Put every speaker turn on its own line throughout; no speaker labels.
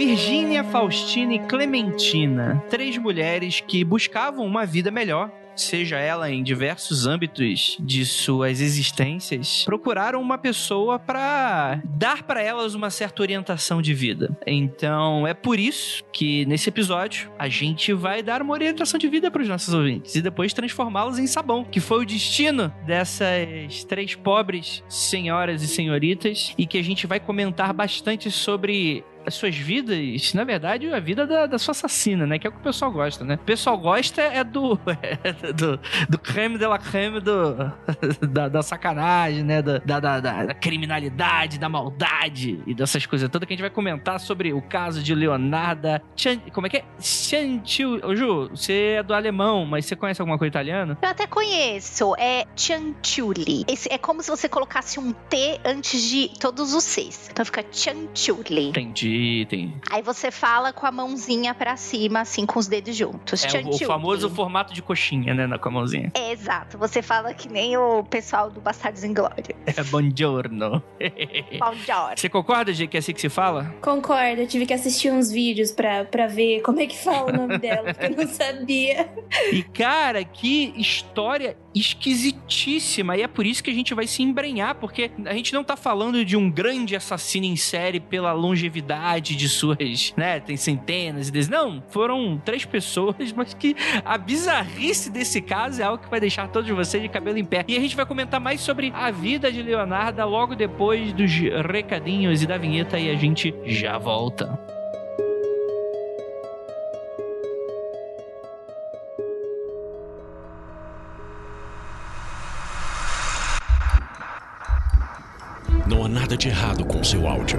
Virgínia, Faustina e Clementina, três mulheres que buscavam uma vida melhor seja ela em diversos âmbitos de suas existências, procuraram uma pessoa para dar para elas uma certa orientação de vida. Então, é por isso que nesse episódio a gente vai dar uma orientação de vida para os nossos ouvintes e depois transformá-los em sabão, que foi o destino dessas três pobres senhoras e senhoritas e que a gente vai comentar bastante sobre as suas vidas, na verdade, a vida da, da sua assassina, né? Que é o que o pessoal gosta, né? O pessoal gosta é do. É do, do creme de la creme do, da, da sacanagem, né? Da, da, da, da, criminalidade, da maldade e dessas coisas todas que a gente vai comentar sobre o caso de Leonarda. Chan, como é que é? Chantil. Ô, Ju, você é do alemão, mas você conhece alguma coisa italiana?
Eu até conheço. É Chantiuli. é como se você colocasse um T antes de todos os Cs. Então fica Chantiuli.
Entendi tem.
Aí você fala com a mãozinha para cima, assim, com os dedos juntos.
É o, o famoso formato de coxinha, né? Com a mãozinha.
É, exato. Você fala que nem o pessoal do Bastardos em Glória.
É, buongiorno.
buongiorno.
Você concorda, G, que é assim que se fala?
Concordo. Eu tive que assistir uns vídeos pra, pra ver como é que fala o nome dela, porque eu não sabia.
E, cara, que história esquisitíssima. E é por isso que a gente vai se embrenhar, porque a gente não tá falando de um grande assassino em série pela longevidade de suas, né? Tem centenas e dezenas. Não, foram três pessoas, mas que a bizarrice desse caso é algo que vai deixar todos vocês de cabelo em pé. E a gente vai comentar mais sobre a vida de Leonardo logo depois dos recadinhos e da vinheta e a gente já volta.
Não há nada de errado com seu áudio.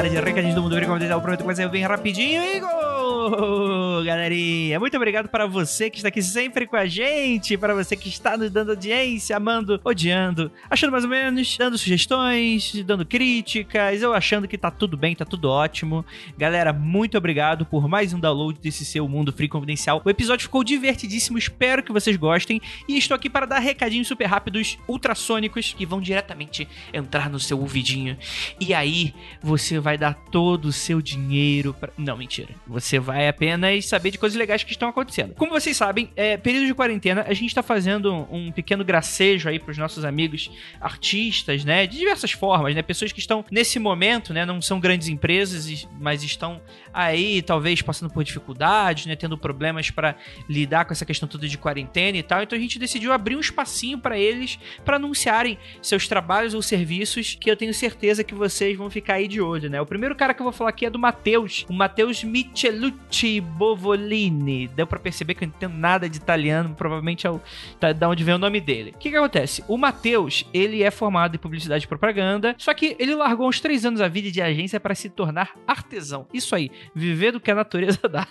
Área de recadinhos do Mundo Virgo Confidencial. Prometo que vai ser bem rapidinho, Galerinha, muito obrigado para você que está aqui sempre com a gente, para você que está nos dando audiência, amando, odiando, achando mais ou menos, dando sugestões, dando críticas, eu achando que tá tudo bem, tá tudo ótimo. Galera, muito obrigado por mais um download desse seu Mundo Free Confidencial. O episódio ficou divertidíssimo, espero que vocês gostem. E estou aqui para dar recadinhos super rápidos, ultrassônicos, que vão diretamente entrar no seu ouvidinho. E aí, você vai dar todo o seu dinheiro pra... Não, mentira. Você vai apenas saber de coisas legais que estão acontecendo. Como vocês sabem, é período de quarentena, a gente tá fazendo um pequeno gracejo aí pros nossos amigos artistas, né? De diversas formas, né? Pessoas que estão nesse momento, né? Não são grandes empresas, mas estão aí talvez passando por dificuldades, né? Tendo problemas para lidar com essa questão toda de quarentena e tal. Então a gente decidiu abrir um espacinho para eles para anunciarem seus trabalhos ou serviços que eu tenho certeza que vocês vão ficar aí de olho né? O primeiro cara que eu vou falar aqui é do Matheus, o Matheus Michelucci Bovolini. Deu para perceber que eu não entendo nada de italiano, provavelmente é o, tá, da onde vem o nome dele. O que que acontece? O Matheus, ele é formado em publicidade e propaganda, só que ele largou uns três anos a vida de agência para se tornar artesão. Isso aí, viver do que a natureza dá.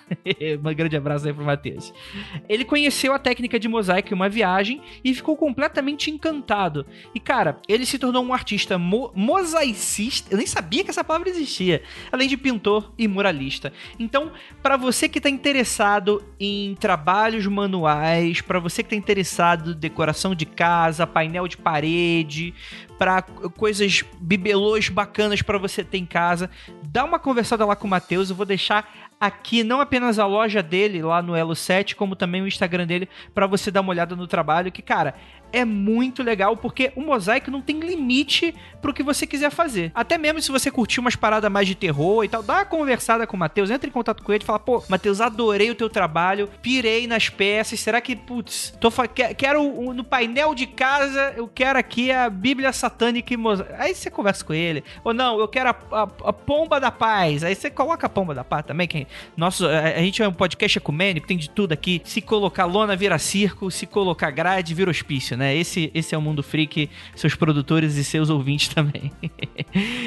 um grande abraço aí pro Matheus. Ele conheceu a técnica de mosaico em uma viagem e ficou completamente encantado. E cara, ele se tornou um artista mo mosaicista. Eu nem sabia que essa palavra existia, além de pintor e muralista. Então, para você que está interessado em trabalhos manuais, para você que está interessado em decoração de casa, painel de parede, para coisas bibelôs bacanas para você ter em casa, dá uma conversada lá com o Matheus, eu vou deixar aqui não apenas a loja dele lá no Elo 7, como também o Instagram dele para você dar uma olhada no trabalho que, cara, é muito legal porque o mosaico não tem limite pro que você quiser fazer. Até mesmo se você curtir umas paradas mais de terror e tal, dá uma conversada com o Matheus, entra em contato com ele e fala: pô, Matheus, adorei o teu trabalho, pirei nas peças, será que, putz, tô quero no painel de casa, eu quero aqui a Bíblia Satânica e mosaico. Aí você conversa com ele. Ou não, eu quero a, a, a pomba da paz. Aí você coloca a pomba da paz também. Que nosso, a, a gente é um podcast ecumênico, tem de tudo aqui. Se colocar lona vira circo, se colocar grade vira hospício, né? Esse, esse é o Mundo Freak, seus produtores e seus ouvintes também.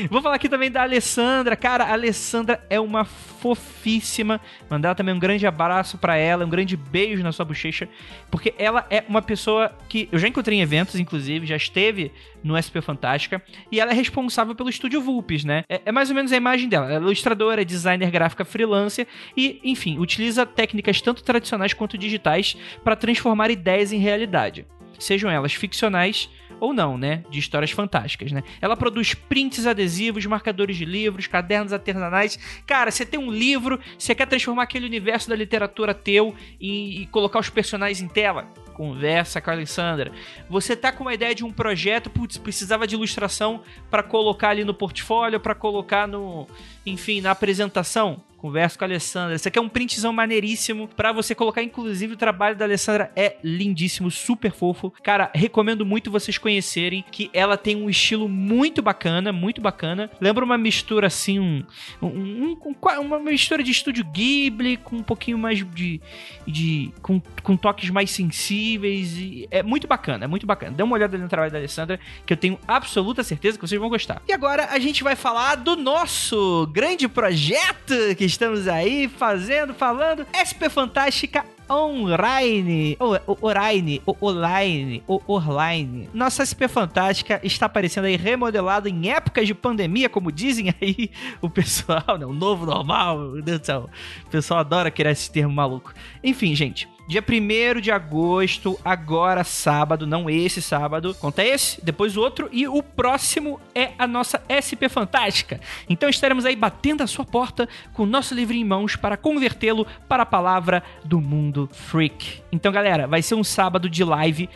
Vou falar aqui também da Alessandra. Cara, a Alessandra é uma fofíssima. Mandar também um grande abraço para ela, um grande beijo na sua bochecha, porque ela é uma pessoa que eu já encontrei em eventos, inclusive, já esteve no SP Fantástica, e ela é responsável pelo estúdio Vulpes, né? É, é mais ou menos a imagem dela. Ela é ilustradora, é designer gráfica freelancer e, enfim, utiliza técnicas tanto tradicionais quanto digitais para transformar ideias em realidade. Sejam elas ficcionais ou não, né? De histórias fantásticas, né? Ela produz prints adesivos, marcadores de livros, cadernos artesanais. Cara, você tem um livro, você quer transformar aquele universo da literatura teu e, e colocar os personagens em tela? Conversa com a Alessandra. Você tá com uma ideia de um projeto, putz, precisava de ilustração para colocar ali no portfólio, para colocar no, enfim, na apresentação Converso com a Alessandra. Esse aqui é um printzão maneiríssimo para você colocar. Inclusive, o trabalho da Alessandra é lindíssimo, super fofo. Cara, recomendo muito vocês conhecerem que ela tem um estilo muito bacana, muito bacana. Lembra uma mistura assim, um, um, um uma mistura de estúdio Ghibli com um pouquinho mais de, de com, com toques mais sensíveis. E é muito bacana, é muito bacana. Dê uma olhada no trabalho da Alessandra, que eu tenho absoluta certeza que vocês vão gostar. E agora a gente vai falar do nosso grande projeto que estamos aí fazendo, falando. SP Fantástica online, online, online, online. Nossa SP Fantástica está aparecendo aí remodelado em épocas de pandemia, como dizem aí o pessoal, né? O novo normal, meu Deus do céu. O pessoal adora criar esse termo maluco. Enfim, gente, Dia 1 de agosto, agora sábado, não esse sábado. Conta esse, depois o outro e o próximo é a nossa SP Fantástica. Então estaremos aí batendo a sua porta com o nosso livro em mãos para convertê-lo para a palavra do mundo freak. Então, galera, vai ser um sábado de live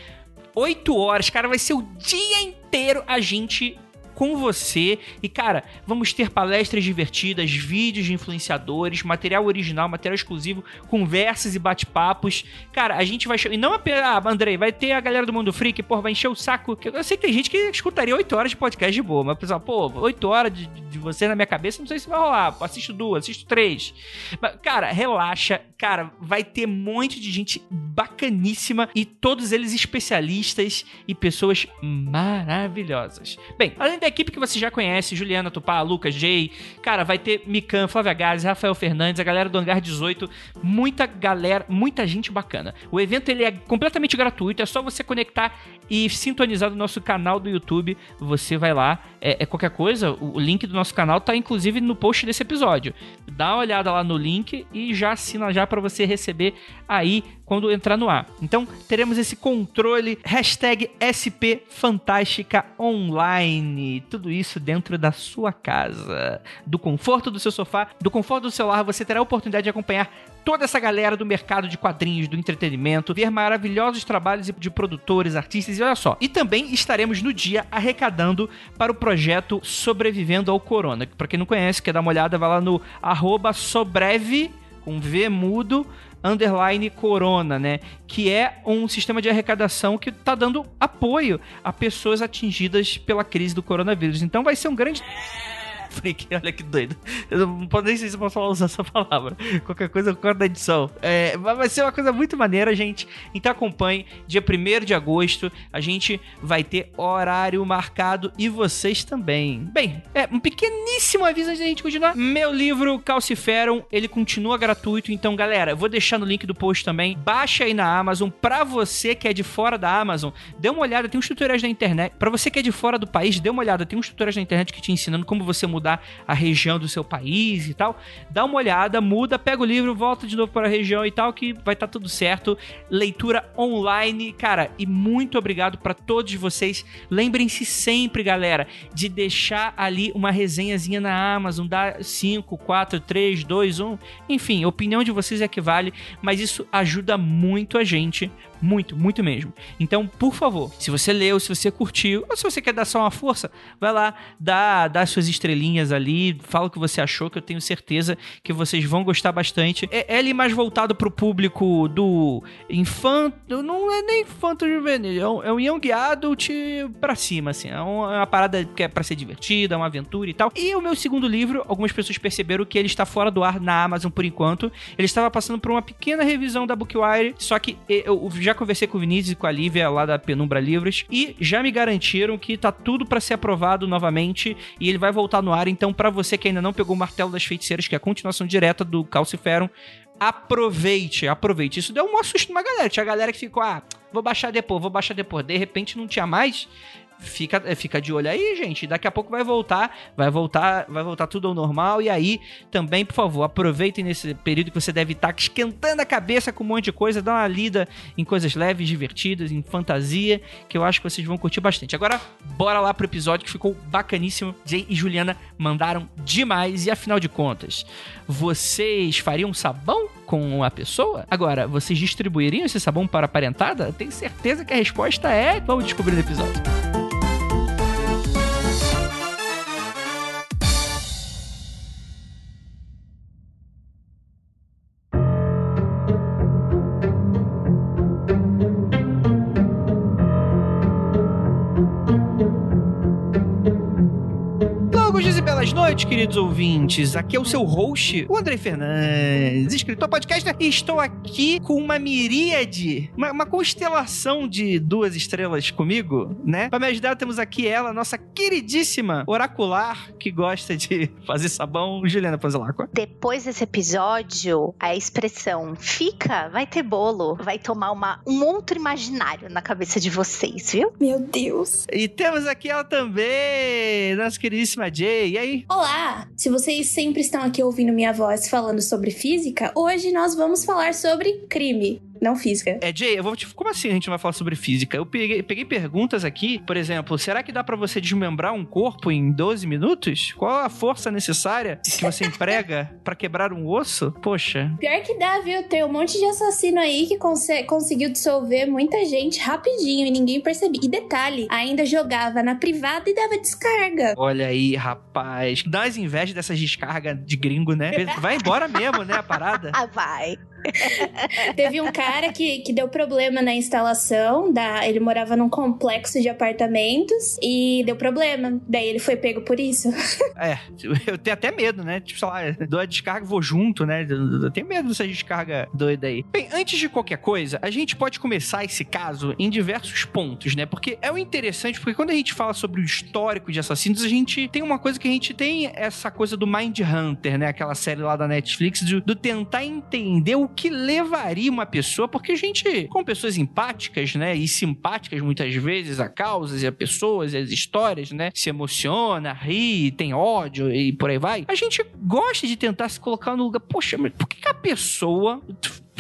8 horas, cara, vai ser o dia inteiro a gente com você. E, cara, vamos ter palestras divertidas, vídeos de influenciadores, material original, material exclusivo, conversas e bate-papos. Cara, a gente vai. E não apenas. Ah, Andrei, vai ter a galera do Mundo Freak, pô, vai encher o saco. Eu sei que tem gente que escutaria 8 horas de podcast de boa, mas, pessoal, pô, 8 horas de, de você na minha cabeça, não sei se vai rolar. Assisto duas, assisto três. Mas, cara, relaxa. Cara, vai ter um monte de gente bacaníssima e todos eles especialistas e pessoas maravilhosas. Bem, além da da equipe que você já conhece, Juliana Tupá, Lucas, Jay, cara, vai ter Mikan, Flávia Gales, Rafael Fernandes, a galera do Hangar 18, muita galera, muita gente bacana. O evento ele é completamente gratuito, é só você conectar e sintonizar no nosso canal do YouTube, você vai lá, é, é qualquer coisa, o, o, link do nosso canal tá inclusive no post desse episódio. Dá uma olhada lá no link e já assina já para você receber aí quando entrar no ar. Então teremos esse controle hashtag. Tudo isso dentro da sua casa. Do conforto do seu sofá, do conforto do celular, você terá a oportunidade de acompanhar toda essa galera do mercado de quadrinhos, do entretenimento, ver maravilhosos trabalhos de produtores, artistas e olha só. E também estaremos no dia arrecadando para o projeto Sobrevivendo ao Corona. Para quem não conhece, quer dar uma olhada, vai lá no arroba sobreve com V mudo underline corona, né? Que é um sistema de arrecadação que está dando apoio a pessoas atingidas pela crise do coronavírus. Então vai ser um grande freak, olha que doido. Eu não posso nem sei se eu posso usar essa palavra. Qualquer coisa eu corto da edição. É, vai ser uma coisa muito maneira, gente. Então acompanhe. Dia 1 de agosto, a gente vai ter horário marcado e vocês também. Bem, é um pequeníssimo aviso antes da gente continuar. Meu livro Calciferum, ele continua gratuito. Então, galera, eu vou deixar no link do post também. Baixa aí na Amazon. Pra você que é de fora da Amazon, dê uma olhada. Tem uns tutoriais na internet. Pra você que é de fora do país, dê uma olhada. Tem uns tutoriais na internet que te ensinando como você muda mudar a região do seu país e tal, dá uma olhada, muda, pega o livro, volta de novo para a região e tal, que vai estar tá tudo certo. Leitura online, cara, e muito obrigado para todos vocês. Lembrem-se sempre, galera, de deixar ali uma resenhazinha na Amazon, dá 5, 4, 3, 2, 1, enfim, a opinião de vocês é que vale, mas isso ajuda muito a gente muito, muito mesmo. Então, por favor, se você leu, se você curtiu, ou se você quer dar só uma força, vai lá, dá, dá suas estrelinhas ali, fala o que você achou, que eu tenho certeza que vocês vão gostar bastante. É, é ali mais voltado pro público do infanto, não é nem infanto juvenil, é um, é um young adult pra cima, assim. É uma, é uma parada que é pra ser divertida, é uma aventura e tal. E o meu segundo livro, algumas pessoas perceberam que ele está fora do ar na Amazon por enquanto. Ele estava passando por uma pequena revisão da Bookwire, só que eu já conversei com o Vinícius e com a Lívia lá da Penumbra Livros e já me garantiram que tá tudo para ser aprovado novamente e ele vai voltar no ar. Então, para você que ainda não pegou o Martelo das Feiticeiras, que é a continuação direta do Calciferum, aproveite, aproveite. Isso deu um susto numa galera. Tinha a galera que ficou, ah, vou baixar depois, vou baixar depois. De repente não tinha mais fica, é, fica de olho aí, gente. Daqui a pouco vai voltar, vai voltar, vai voltar tudo ao normal. E aí, também, por favor, aproveitem nesse período que você deve estar esquentando a cabeça com um monte de coisa, dá uma lida em coisas leves, divertidas, em fantasia, que eu acho que vocês vão curtir bastante. Agora, bora lá pro episódio que ficou bacaníssimo. Jay e Juliana mandaram demais. E afinal de contas, vocês fariam sabão com a pessoa? Agora, vocês distribuiriam esse sabão para a parentada? Tenho certeza que a resposta é. Vamos descobrir no episódio. Noite, queridos ouvintes. Aqui é o seu host, o André Fernandes, escritor podcaster, e estou aqui com uma miríade, uma, uma constelação de duas estrelas comigo, né? Para me ajudar, temos aqui ela, nossa queridíssima oracular, que gosta de fazer sabão, Juliana Panzelacqua.
Depois desse episódio, a expressão fica, vai ter bolo, vai tomar uma, um outro imaginário na cabeça de vocês, viu?
Meu Deus.
E temos aqui ela também, nossa queridíssima Jay. E aí?
Olá, Olá! Se vocês sempre estão aqui ouvindo minha voz falando sobre física, hoje nós vamos falar sobre crime. Não física.
É, Jay, eu vou te... como assim a gente vai falar sobre física? Eu peguei, peguei perguntas aqui, por exemplo, será que dá para você desmembrar um corpo em 12 minutos? Qual a força necessária que você emprega para quebrar um osso? Poxa.
Pior que dá, viu? Tem um monte de assassino aí que cons conseguiu dissolver muita gente rapidinho e ninguém percebia. E detalhe, ainda jogava na privada e dava descarga.
Olha aí, rapaz. Dá as invejas dessas descargas de gringo, né? Vai embora mesmo, né, a parada?
Ah, vai.
Teve um cara que, que deu problema na instalação, da, ele morava num complexo de apartamentos e deu problema. Daí ele foi pego por isso.
É, eu tenho até medo, né? Tipo, sei lá, dou a descarga, vou junto, né? Eu tenho medo dessa descarga doida aí. Bem, antes de qualquer coisa, a gente pode começar esse caso em diversos pontos, né? Porque é o interessante, porque quando a gente fala sobre o histórico de assassinos, a gente tem uma coisa que a gente tem essa coisa do Mind Hunter, né? Aquela série lá da Netflix, do, do tentar entender o que levaria uma pessoa, porque a gente, com pessoas empáticas, né, e simpáticas muitas vezes a causas e a pessoas e as histórias, né, se emociona, ri, tem ódio e por aí vai, a gente gosta de tentar se colocar no lugar, poxa, mas por que a pessoa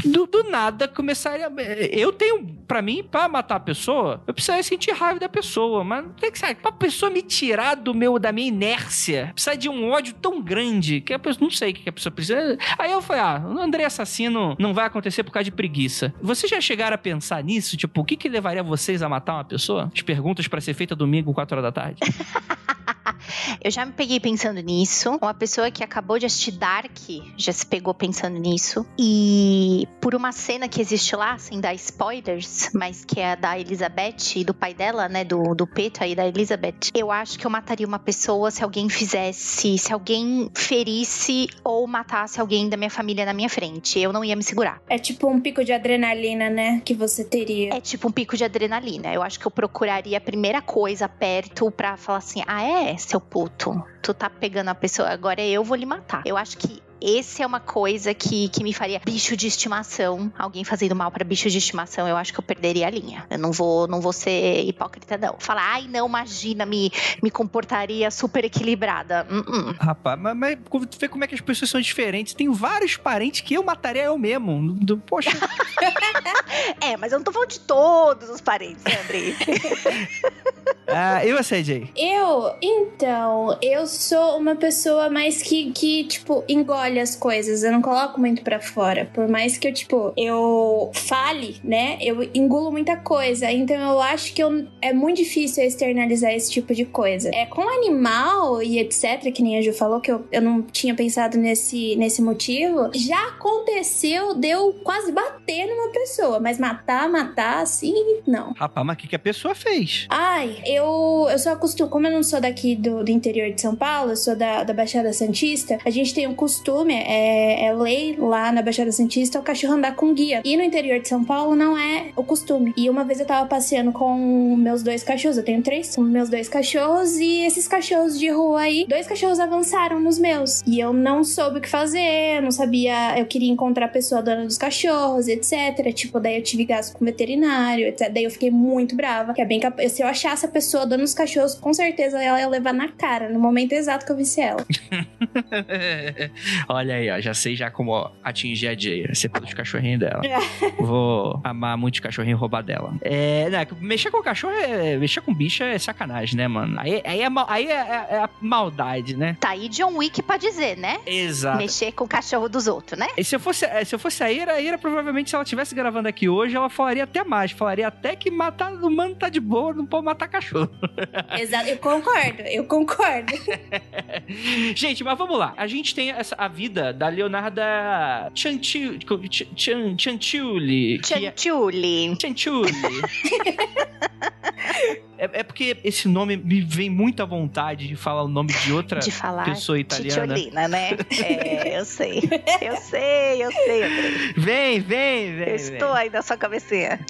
do, do nada começaria. Eu tenho, para mim, para matar a pessoa, eu precisaria sentir raiva da pessoa, mas tem que saber, pra pessoa me tirar do meu, da minha inércia, precisa de um ódio tão grande que a pessoa, não sei o que a pessoa precisa. Aí eu falei, ah, o André assassino não vai acontecer por causa de preguiça. Vocês já chegaram a pensar nisso? Tipo, o que que levaria vocês a matar uma pessoa? As perguntas para ser feita domingo, 4 horas da tarde.
eu já me peguei pensando nisso. Uma pessoa que acabou de assistir Dark já se pegou pensando nisso. E por uma cena que existe lá, sem dar spoilers, mas que é a da Elizabeth e do pai dela, né? Do, do Petra e da Elizabeth. Eu acho que eu mataria uma pessoa se alguém fizesse, se alguém ferisse ou matasse alguém da minha família na minha frente. Eu não ia me segurar.
É tipo um pico de adrenalina, né? Que você teria.
É tipo um pico de adrenalina. Eu acho que eu procuraria a primeira coisa perto pra falar assim: ah, é, seu puto? Tu tá pegando a pessoa, agora eu vou lhe matar. Eu acho que esse é uma coisa que, que me faria bicho de estimação, alguém fazendo mal para bicho de estimação, eu acho que eu perderia a linha. Eu não vou, não vou ser hipócrita não. Falar, ai, não, imagina, me, me comportaria super equilibrada. Uh -uh.
Rapaz, mas, mas tu vê como é que as pessoas são diferentes. Tem vários parentes que eu mataria eu mesmo. Do, poxa.
é, mas eu não tô falando de todos os parentes, né, Andrei?
ah, e você, Jay?
Eu, então, eu sou uma pessoa mais que, que, tipo, engole as coisas. Eu não coloco muito para fora. Por mais que eu, tipo, eu fale, né? Eu engulo muita coisa. Então eu acho que eu, é muito difícil externalizar esse tipo de coisa. É com animal e etc, que nem a Ju falou, que eu, eu não tinha pensado nesse, nesse motivo. Já aconteceu de eu quase bater numa pessoa, mas matar, matar, assim, não.
Rapaz, mas o que, que a pessoa fez?
Ai, eu, eu só acostumo, como eu não sou daqui do, do interior de São Paulo, eu sou da, da Baixada Santista, a gente tem um costume, é, é lei lá na Baixada Santista, o cachorro andar com guia. E no interior de São Paulo não é o costume. E uma vez eu tava passeando com meus dois cachorros, eu tenho três, com meus dois cachorros, e esses cachorros de rua aí, dois cachorros avançaram nos meus. E eu não soube o que fazer, eu não sabia, eu queria encontrar a pessoa dona dos cachorros, etc. Tipo, daí eu tive gasto com veterinário, etc. Daí eu fiquei muito brava, que é bem capaz. Se eu achasse a pessoa dona dos cachorros, com certeza ela ia levar na cara, no momento exato que eu visse ela.
Olha aí, ó, já sei já como atingir a Jay, ser pelos cachorrinhos dela. Vou amar muito os cachorrinhos e roubar dela. É, né, mexer com cachorro é. Mexer com bicho é sacanagem, né, mano? Aí, aí, é, aí é, é, é, a maldade, né?
Tá aí John Wick pra dizer, né?
Exato.
Mexer com o cachorro dos outros, né?
E se eu fosse, é, se eu fosse a Ira, a Ira provavelmente, se ela estivesse gravando aqui hoje, ela falaria até mais. Falaria até que matar o humano tá de boa, não pode matar cachorro.
Exato, eu concordo, eu concordo.
Gente, mas vamos lá. A gente tem essa, a vida da Leonarda. Chantiuli. Chantiuli.
Chantiuli.
É, é, porque esse nome me vem muito à vontade de falar o nome de outra
de falar
pessoa italiana.
Titiolina, né? É, eu sei. Eu sei, eu sei, Andrei.
Vem, vem, vem.
Eu estou
vem.
aí na sua cabecinha.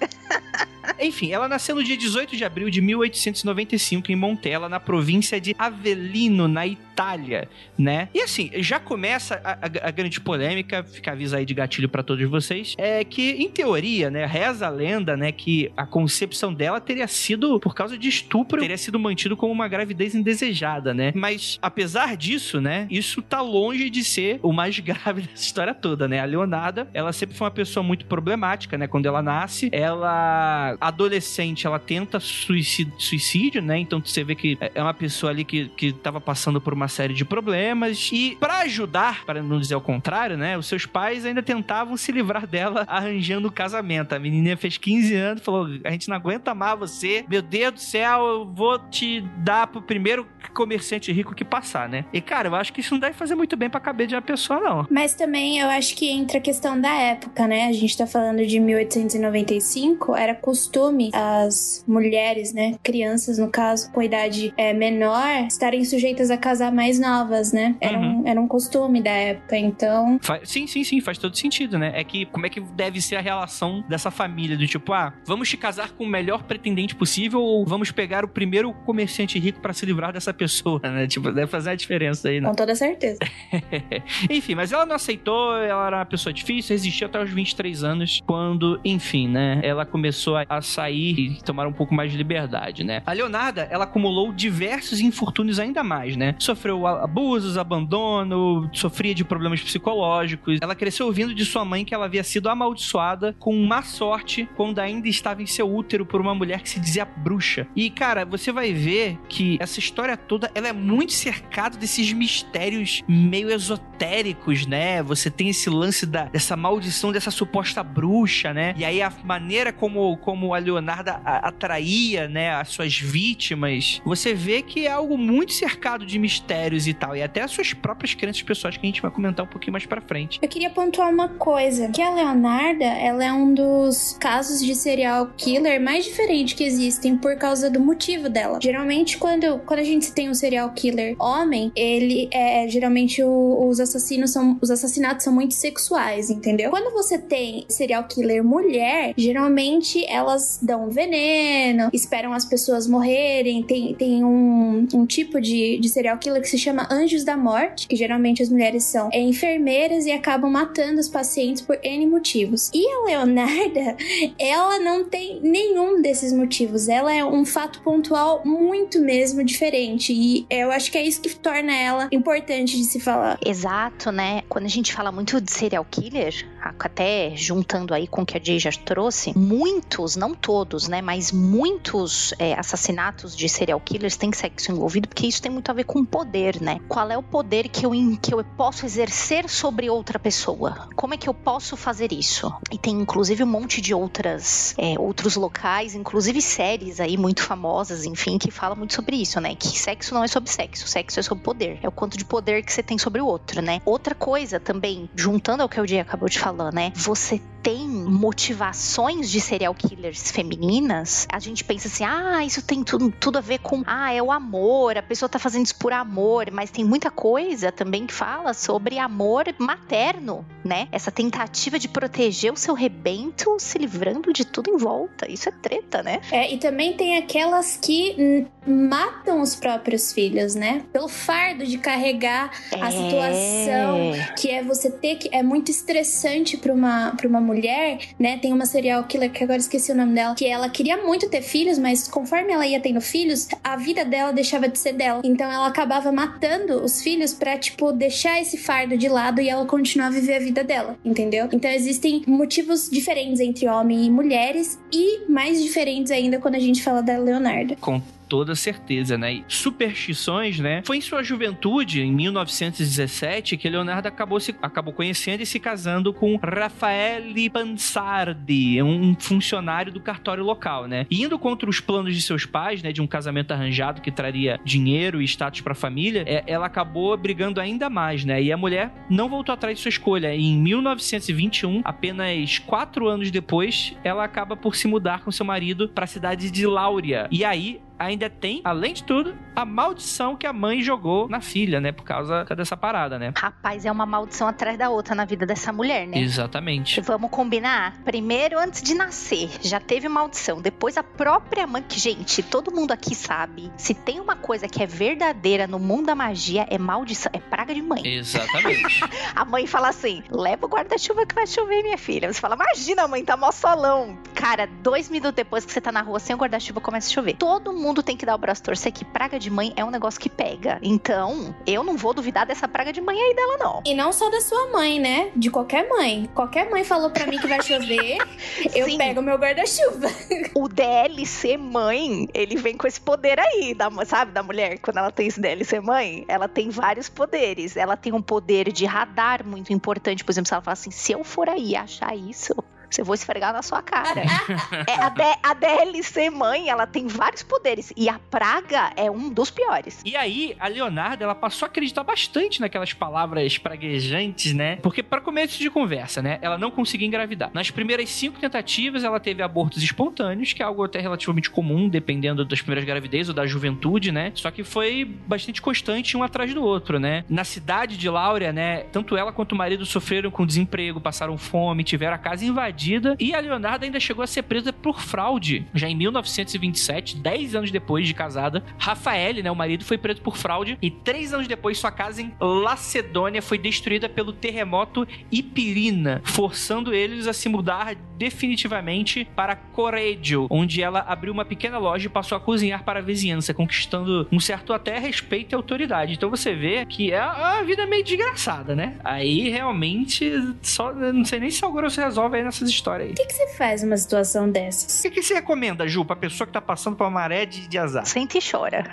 Enfim, ela nasceu no dia 18 de abril de 1895 em Montella, na província de Avellino, na Itália, né? E assim, já começa a, a, a grande polêmica, fica aviso aí de gatilho para todos vocês, é que, em teoria, né, reza a lenda, né, que a concepção dela teria sido por causa de estupro, teria sido mantido como uma gravidez indesejada, né? Mas, apesar disso, né, isso tá longe de ser o mais grave dessa história toda, né? A Leonarda, ela sempre foi uma pessoa muito problemática, né? Quando ela nasce, ela adolescente, ela tenta suicídio, né? Então você vê que é uma pessoa ali que, que tava passando por uma série de problemas. E para ajudar, para não dizer o contrário, né? Os seus pais ainda tentavam se livrar dela arranjando o casamento. A menina fez 15 anos, falou: a gente não aguenta mais você. Meu Deus do céu, eu vou te dar pro primeiro comerciante rico que passar, né? E cara, eu acho que isso não deve fazer muito bem pra cabeça de uma pessoa, não.
Mas também eu acho que entra a questão da época, né? A gente tá falando de 1895, era costume as mulheres, né? Crianças, no caso, com idade é, menor, estarem sujeitas a casar mais novas, né? Era, uhum. um, era um costume da época, então.
sim, sim, sim, faz todo sentido, né? É que como é que deve ser a relação dessa família? Do tipo, ah, vamos te casar com o melhor pretendente possível ou vamos pegar o primeiro comerciante rico para se livrar dessa pessoa, né? Tipo, deve fazer a diferença aí, né?
Com toda certeza.
enfim, mas ela não aceitou, ela era uma pessoa difícil, resistiu até os 23 anos, quando, enfim, né? Ela começou a sair e tomar um pouco mais de liberdade, né? A Leonarda, ela acumulou diversos infortúnios ainda mais, né? Sofreu abusos, abandono, sofria de problemas psicológicos. Ela cresceu ouvindo de sua mãe que ela havia sido amaldiçoada com má sorte quando ainda estava em seu útero por uma mulher que se dizia bruxa. E, cara, você vai ver que essa história toda, ela é muito cercada desses mistérios meio esotéricos, né? Você tem esse lance da, dessa maldição dessa suposta bruxa, né? E aí a maneira como, como a Leonarda atraía, né, as suas vítimas, você vê que é algo muito cercado de mistérios e tal, e até as suas próprias crenças pessoais que a gente vai comentar um pouquinho mais para frente.
Eu queria pontuar uma coisa, que a Leonarda, ela é um dos casos de serial killer mais diferentes que existem por causa do motivo dela. Geralmente quando, quando a gente tem um serial killer homem, ele é geralmente o, os assassinos são os assassinatos são muito sexuais, entendeu? Quando você tem serial killer mulher, geralmente elas dão veneno, esperam as pessoas morrerem. Tem, tem um, um tipo de, de serial killer que se chama Anjos da Morte, que geralmente as mulheres são é, enfermeiras e acabam matando os pacientes por N motivos. E a Leonarda, ela não tem nenhum desses motivos. Ela é um fato pontual muito mesmo diferente. E eu acho que é isso que torna ela importante de se falar.
Exato, né? Quando a gente fala muito de serial killer, até juntando aí com o que a Jay já trouxe, muitos, não todos, né? Mas muitos é, assassinatos de serial killers têm sexo envolvido, porque isso tem muito a ver com poder, né? Qual é o poder que eu, que eu posso exercer sobre outra pessoa? Como é que eu posso fazer isso? E tem inclusive um monte de outras é, outros locais, inclusive séries aí muito famosas, enfim, que fala muito sobre isso, né? Que sexo não é sobre sexo, sexo é sobre poder. É o quanto de poder que você tem sobre o outro, né? Outra coisa também, juntando ao que o Jay acabou de falar, né? Você tem motivações de serial killers femininas, a gente pensa assim, ah, isso tem tudo, tudo a ver com, ah, é o amor, a pessoa tá fazendo isso por amor, mas tem muita coisa também que fala sobre amor materno, né? Essa tentativa de proteger o seu rebento se livrando de tudo em volta. Isso é treta, né?
É, e também tem aquelas que matam os próprios filhos, né? Pelo fardo de carregar é... a situação que é você ter que é muito estressante para uma para uma mulher mulher, né? Tem uma serial killer que agora esqueci o nome dela, que ela queria muito ter filhos, mas conforme ela ia tendo filhos, a vida dela deixava de ser dela. Então ela acabava matando os filhos para tipo deixar esse fardo de lado e ela continuar a viver a vida dela, entendeu? Então existem motivos diferentes entre homem e mulheres e mais diferentes ainda quando a gente fala da Leonardo.
Com toda certeza, né? superstições, né? Foi em sua juventude, em 1917, que Leonardo acabou, se, acabou conhecendo e se casando com Raffaele Pansardi, um funcionário do cartório local, né? E indo contra os planos de seus pais, né? De um casamento arranjado que traria dinheiro e status para a família, é, ela acabou brigando ainda mais, né? E a mulher não voltou atrás de sua escolha. E em 1921, apenas quatro anos depois, ela acaba por se mudar com seu marido para a cidade de Láuria. E aí ainda tem, além de tudo, a maldição que a mãe jogou na filha, né? Por causa dessa parada, né?
Rapaz, é uma maldição atrás da outra na vida dessa mulher, né?
Exatamente.
Vamos combinar? Primeiro, antes de nascer, já teve maldição. Depois, a própria mãe, que, gente, todo mundo aqui sabe, se tem uma coisa que é verdadeira no mundo da magia, é maldição, é praga de mãe.
Exatamente.
a mãe fala assim: leva o guarda-chuva que vai chover, minha filha. Você fala, imagina, mãe, tá mó solão. Cara, dois minutos depois que você tá na rua sem o guarda-chuva, começa a chover. Todo mundo mundo tem que dar o braço torcer que praga de mãe é um negócio que pega. Então, eu não vou duvidar dessa praga de mãe aí dela, não.
E não só da sua mãe, né? De qualquer mãe. Qualquer mãe falou para mim que vai chover, eu Sim. pego meu guarda-chuva.
O DLC mãe, ele vem com esse poder aí, da, sabe, da mulher. Quando ela tem esse DLC mãe, ela tem vários poderes. Ela tem um poder de radar muito importante. Por exemplo, se ela fala assim: se eu for aí achar isso, você vou esfregar na sua cara. é, a, D, a DLC mãe, ela tem vários poderes. E a praga é um dos piores.
E aí, a Leonardo, ela passou a acreditar bastante naquelas palavras praguejantes, né? Porque, para começo de conversa, né? Ela não conseguia engravidar. Nas primeiras cinco tentativas, ela teve abortos espontâneos, que é algo até relativamente comum, dependendo das primeiras gravidez ou da juventude, né? Só que foi bastante constante um atrás do outro, né? Na cidade de Laura, né? Tanto ela quanto o marido sofreram com desemprego, passaram fome, tiveram a casa invadida e a Leonardo ainda chegou a ser presa por fraude. Já em 1927, 10 anos depois de casada, Rafael, né, o marido, foi preso por fraude e três anos depois sua casa em Lacedônia foi destruída pelo terremoto Ipirina, forçando eles a se mudar definitivamente para Correggio, onde ela abriu uma pequena loja e passou a cozinhar para a vizinhança, conquistando um certo até respeito e autoridade. Então você vê que é uma vida meio desgraçada, né? Aí realmente só não sei nem se o Grosso resolve aí nessas essas histórias aí.
O que, que você faz numa situação dessas?
O que, que você recomenda, Ju, pra pessoa que tá passando por uma maré de, de azar?
Sente e chora.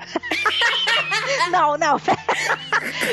não, não.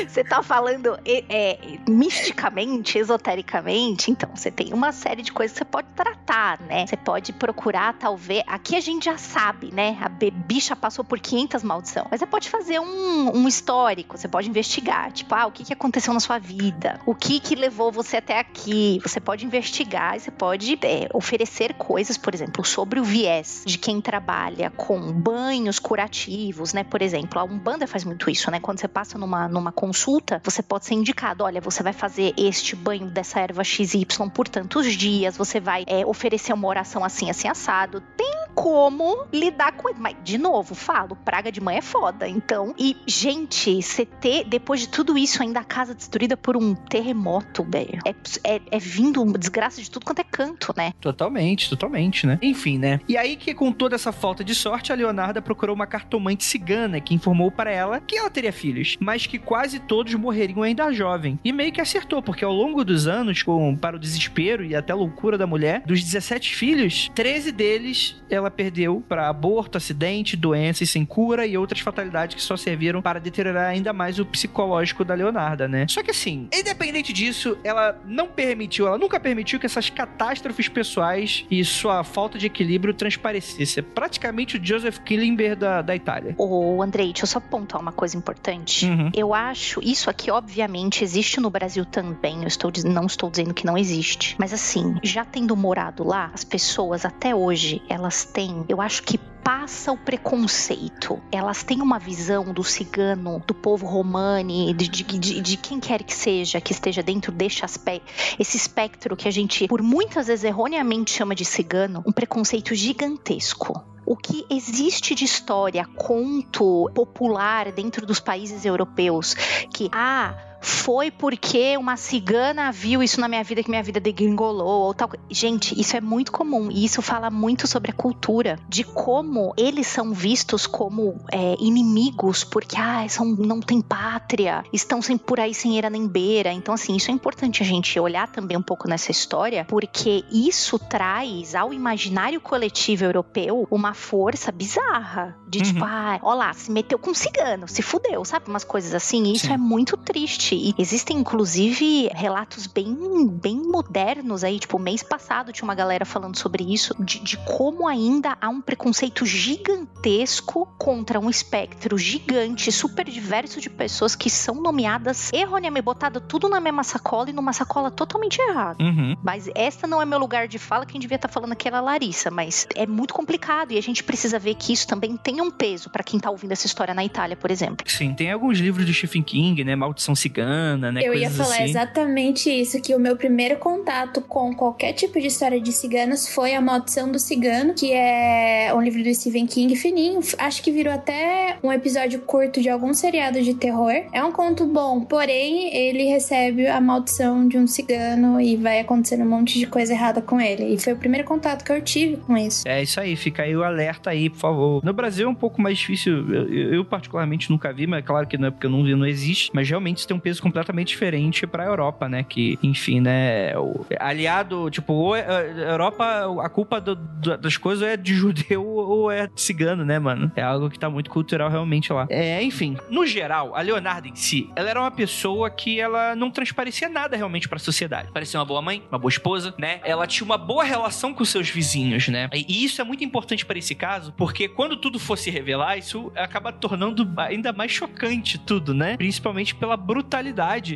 Você tá falando é, é, misticamente, esotericamente, então você tem uma série de coisas que você pode tratar, né? Você pode procurar, talvez. Aqui a gente já sabe, né? A bicha passou por 500 maldições. Mas você pode fazer um, um histórico, você pode investigar. Tipo, ah, o que, que aconteceu na sua vida? O que que levou você até aqui? Você pode investigar e você pode é, oferecer coisas, por exemplo, sobre o viés de quem trabalha com banhos curativos, né? Por exemplo, a Umbanda faz muito isso, né? Quando você passa numa, num numa consulta, você pode ser indicado: olha, você vai fazer este banho dessa erva XY por tantos dias, você vai é, oferecer uma oração assim, assim, assado. Tem como lidar com. Mas, de novo, falo, praga de mãe é foda. Então, e, gente, você ter, depois de tudo isso, ainda a casa destruída por um terremoto, velho. É, é, é vindo desgraça de tudo quanto é canto, né?
Totalmente, totalmente, né? Enfim, né? E aí que com toda essa falta de sorte, a Leonarda procurou uma cartomante cigana que informou para ela que ela teria filhos, mas que quase todos morreriam ainda jovem. E meio que acertou, porque ao longo dos anos, com, para o desespero e até loucura da mulher, dos 17 filhos, 13 deles ela perdeu para aborto, acidente, doenças sem cura e outras fatalidades que só serviram para deteriorar ainda mais o psicológico da Leonarda, né? Só que assim, independente disso, ela não permitiu, ela nunca permitiu que essas catástrofes pessoais e sua falta de equilíbrio transparecesse. É praticamente o Joseph Killenberg da, da Itália.
Ô, Andrei, deixa eu só apontar uma coisa importante. Uhum. Eu acho, isso aqui obviamente existe no Brasil também, eu estou, não estou dizendo que não existe, mas assim, já tendo morado lá, as pessoas até hoje, elas têm, eu acho que passa o preconceito. Elas têm uma visão do cigano, do povo romani, de, de, de, de quem quer que seja, que esteja dentro deste aspecto, esse espectro que a gente, por muitas vezes erroneamente chama de cigano, um preconceito gigantesco o que existe de história, conto popular dentro dos países europeus, que ah, foi porque uma cigana viu isso na minha vida que minha vida degringolou ou tal. Gente, isso é muito comum e isso fala muito sobre a cultura, de como eles são vistos como é, inimigos porque ah, são, não tem pátria, estão sem, por aí sem era nem beira. Então, assim, isso é importante a gente olhar também um pouco nessa história, porque isso traz ao imaginário coletivo europeu uma força bizarra de tipo, uhum. tipo, ah, ó lá, se meteu com um cigano, se fudeu, sabe? Umas coisas assim. E isso Sim. é muito triste e existem, inclusive, relatos bem, bem modernos aí. Tipo, mês passado tinha uma galera falando sobre isso, de, de como ainda há um preconceito gigantesco contra um espectro gigante, super diverso de pessoas que são nomeadas erroneamente, botada tudo na mesma sacola e numa sacola totalmente errada.
Uhum.
Mas esta não é meu lugar de fala, quem devia estar tá falando aqui era a Larissa, mas é muito complicado e a gente precisa ver que isso também tem um peso para quem tá ouvindo essa história na Itália, por exemplo.
Sim, tem alguns livros do Stephen King, né? Maldição Cigana cigana, né?
Eu ia falar
assim.
exatamente isso, que o meu primeiro contato com qualquer tipo de história de ciganos foi A Maldição do Cigano, que é um livro do Stephen King fininho. Acho que virou até um episódio curto de algum seriado de terror. É um conto bom, porém ele recebe a maldição de um cigano e vai acontecendo um monte de coisa errada com ele. E foi o primeiro contato que eu tive com isso.
É isso aí, fica aí o alerta aí, por favor. No Brasil é um pouco mais difícil, eu, eu particularmente nunca vi, mas é claro que não é porque eu não vi, não existe, mas realmente isso tem um peso completamente diferente para a Europa, né? Que, enfim, né? Aliado, tipo, a Europa, a culpa do, do, das coisas é de judeu ou é cigano, né, mano? É algo que tá muito cultural realmente lá. É, enfim, no geral, a Leonardo em si, ela era uma pessoa que ela não transparecia nada realmente para a sociedade. Parecia uma boa mãe, uma boa esposa, né? Ela tinha uma boa relação com seus vizinhos, né? E isso é muito importante para esse caso, porque quando tudo fosse revelar, isso acaba tornando ainda mais chocante tudo, né? Principalmente pela brutalidade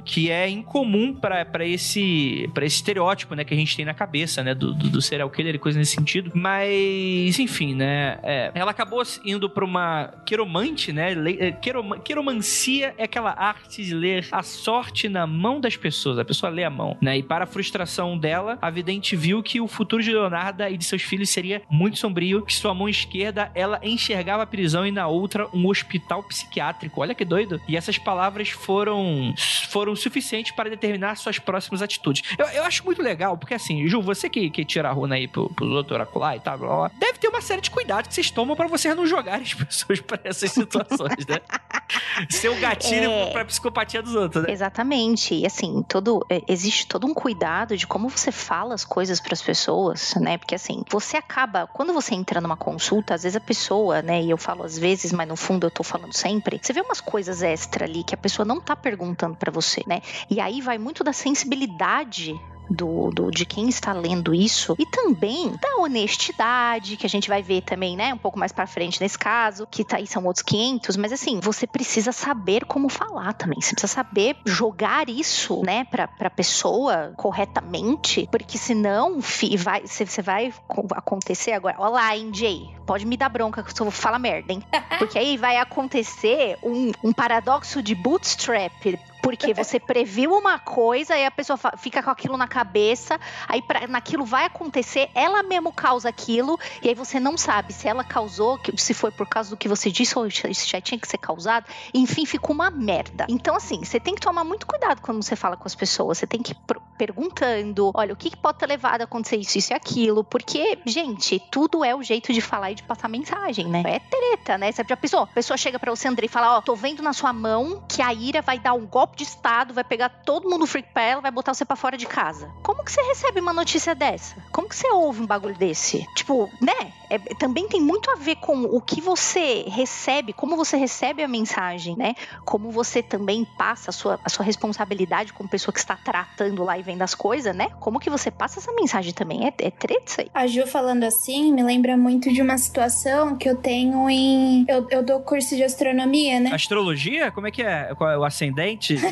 que é incomum para esse para esse estereótipo, né, que a gente tem na cabeça, né, do, do, do serial killer e coisa nesse sentido. Mas, enfim, né, é, ela acabou indo para uma queromante, né, é, querom, queromancia é aquela arte de ler a sorte na mão das pessoas, a pessoa lê a mão, né, e para a frustração dela, a vidente viu que o futuro de Leonarda e de seus filhos seria muito sombrio, que sua mão esquerda ela enxergava a prisão e na outra um hospital psiquiátrico. Olha que doido. E essas palavras foram foram suficientes para determinar suas próximas atitudes. Eu, eu acho muito legal, porque assim, Ju, você que, que tira a runa aí pro, pro doutor Acular e tal, blá, blá, deve ter uma série de cuidados que vocês tomam para vocês não jogarem as pessoas para essas situações, né? Ser o gatilho é... pra psicopatia dos outros, né?
Exatamente. E assim, todo, é, existe todo um cuidado de como você fala as coisas para as pessoas, né? Porque assim, você acaba, quando você entra numa consulta, às vezes a pessoa, né? E eu falo às vezes, mas no fundo eu tô falando sempre, você vê umas coisas extra ali que a pessoa não tá perguntando para você, né? E aí vai muito da sensibilidade do, do, de quem está lendo isso e também da honestidade, que a gente vai ver também, né, um pouco mais para frente nesse caso, que tá aí são outros 500, mas assim, você precisa saber como falar também. Você precisa saber jogar isso, né, pra, pra pessoa corretamente, porque senão fi, vai, você vai acontecer agora. Olá, Jay? Pode me dar bronca que eu vou falar merda, hein? Porque aí vai acontecer um, um paradoxo de bootstrap porque você previu uma coisa e a pessoa fica com aquilo na cabeça, aí pra, naquilo vai acontecer, ela mesmo causa aquilo, e aí você não sabe se ela causou, se foi por causa do que você disse ou se já tinha que ser causado. Enfim, fica uma merda. Então, assim, você tem que tomar muito cuidado quando você fala com as pessoas. Você tem que ir perguntando: olha, o que, que pode ter levado a acontecer isso, isso e aquilo. Porque, gente, tudo é o jeito de falar e de passar mensagem, né? É treta, né? Você já pensou? A pessoa chega para você, André, e fala: ó, tô vendo na sua mão que a ira vai dar um golpe de estado, vai pegar todo mundo freak pra ela, vai botar você para fora de casa. Como que você recebe uma notícia dessa? Como que você ouve um bagulho desse? Tipo, né? É, também tem muito a ver com o que você recebe, como você recebe a mensagem, né? Como você também passa a sua, a sua responsabilidade como pessoa que está tratando lá e vendo as coisas, né? Como que você passa essa mensagem também? É, é treta isso aí.
A Ju falando assim me lembra muito de uma situação que eu tenho em. Eu, eu dou curso de astronomia, né?
Astrologia? Como é que é? Qual é o ascendente?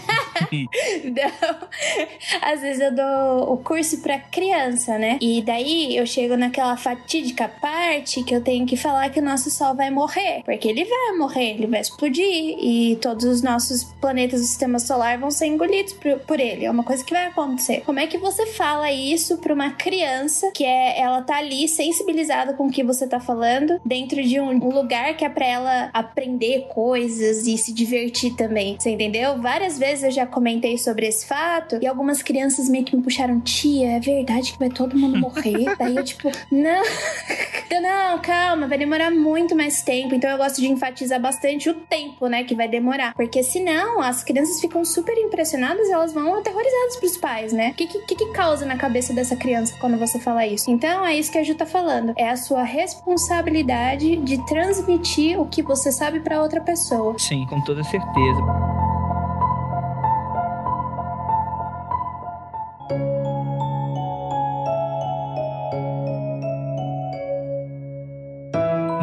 Não. Às vezes eu dou o curso pra criança, né? E daí eu chego naquela fatídica parte que eu tenho que falar que o nosso Sol vai morrer. Porque ele vai morrer, ele vai explodir. E todos os nossos planetas do sistema solar vão ser engolidos por, por ele. É uma coisa que vai acontecer. Como é que você fala isso pra uma criança que é, ela tá ali sensibilizada com o que você tá falando, dentro de um, um lugar que é pra ela aprender coisas e se divertir também? Você entendeu? Várias vezes eu já comentei sobre esse fato e algumas crianças meio que me puxaram, tia, é verdade que vai todo mundo morrer? Daí eu, tipo, não. eu, não, calma, vai demorar muito mais tempo. Então eu gosto de enfatizar bastante o tempo, né, que vai demorar. Porque senão as crianças ficam super impressionadas e elas vão aterrorizadas pros pais, né? O que, que, que causa na cabeça dessa criança quando você fala isso? Então é isso que a Ju tá falando. É a sua responsabilidade de transmitir o que você sabe para outra pessoa.
Sim, com toda certeza.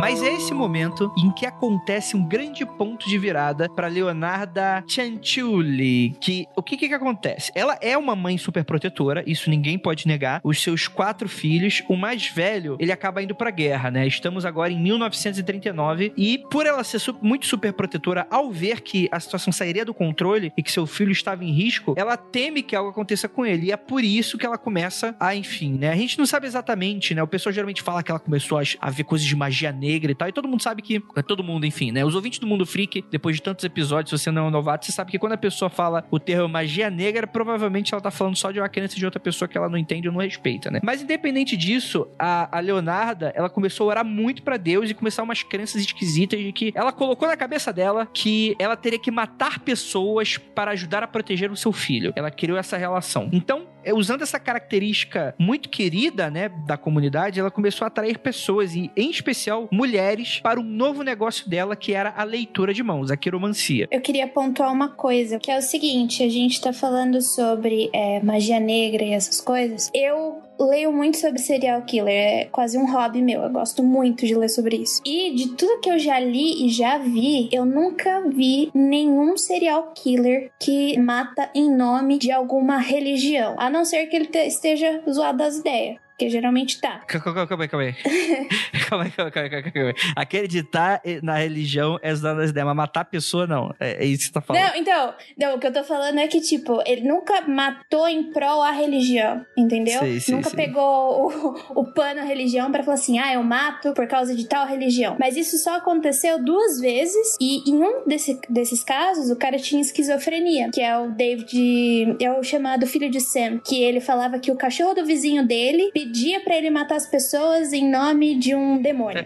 Mas é esse momento em que acontece um grande ponto de virada para Leonarda Cianciulli, que o que que acontece? Ela é uma mãe super protetora, isso ninguém pode negar. Os seus quatro filhos, o mais velho, ele acaba indo pra guerra, né? Estamos agora em 1939 e por ela ser muito super protetora, ao ver que a situação sairia do controle e que seu filho estava em risco, ela teme que algo aconteça com ele. E é por isso que ela começa a, enfim, né? A gente não sabe exatamente, né? O pessoal geralmente fala que ela começou a, a ver coisas de magia negra negra e tal. E todo mundo sabe que. Todo mundo, enfim, né? Os ouvintes do Mundo Freak, depois de tantos episódios, se você não é um novato, você sabe que quando a pessoa fala o termo magia negra, provavelmente ela tá falando só de uma crença de outra pessoa que ela não entende ou não respeita, né? Mas independente disso, a, a Leonarda, ela começou a orar muito para Deus e começar umas crenças esquisitas de que ela colocou na cabeça dela que ela teria que matar pessoas para ajudar a proteger o seu filho. Ela criou essa relação. Então, é, usando essa característica muito querida, né, da comunidade, ela começou a atrair pessoas e, em especial, mulheres para um novo negócio dela, que era a leitura de mãos, a quiromancia.
Eu queria pontuar uma coisa, que é o seguinte: a gente tá falando sobre é, magia negra e essas coisas. Eu leio muito sobre serial killer, é quase um hobby meu. Eu gosto muito de ler sobre isso. E de tudo que eu já li e já vi, eu nunca vi nenhum serial killer que mata em nome de alguma religião, a não ser que ele esteja zoado das ideias. Porque geralmente tá.
Calma, calma aí, calma aí. calma aí, calma aí, calma aí, calma aí. Acreditar na religião é usar as ideias, mas matar a pessoa não. É, é, isso que você tá falando.
Não, então, não, o que eu tô falando é que, tipo, ele nunca matou em prol a religião, entendeu? Sim, sim, nunca sim. pegou o, o pano à religião para falar assim, ah, eu mato por causa de tal religião. Mas isso só aconteceu duas vezes e em um desse, desses casos o cara tinha esquizofrenia, que é o David, é o chamado filho de Sam, que ele falava que o cachorro do vizinho dele pedia para ele matar as pessoas em nome de um demônio.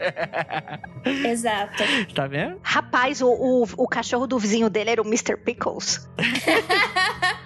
Exato.
Tá vendo?
Rapaz, o, o, o cachorro do vizinho dele era o Mr. Pickles.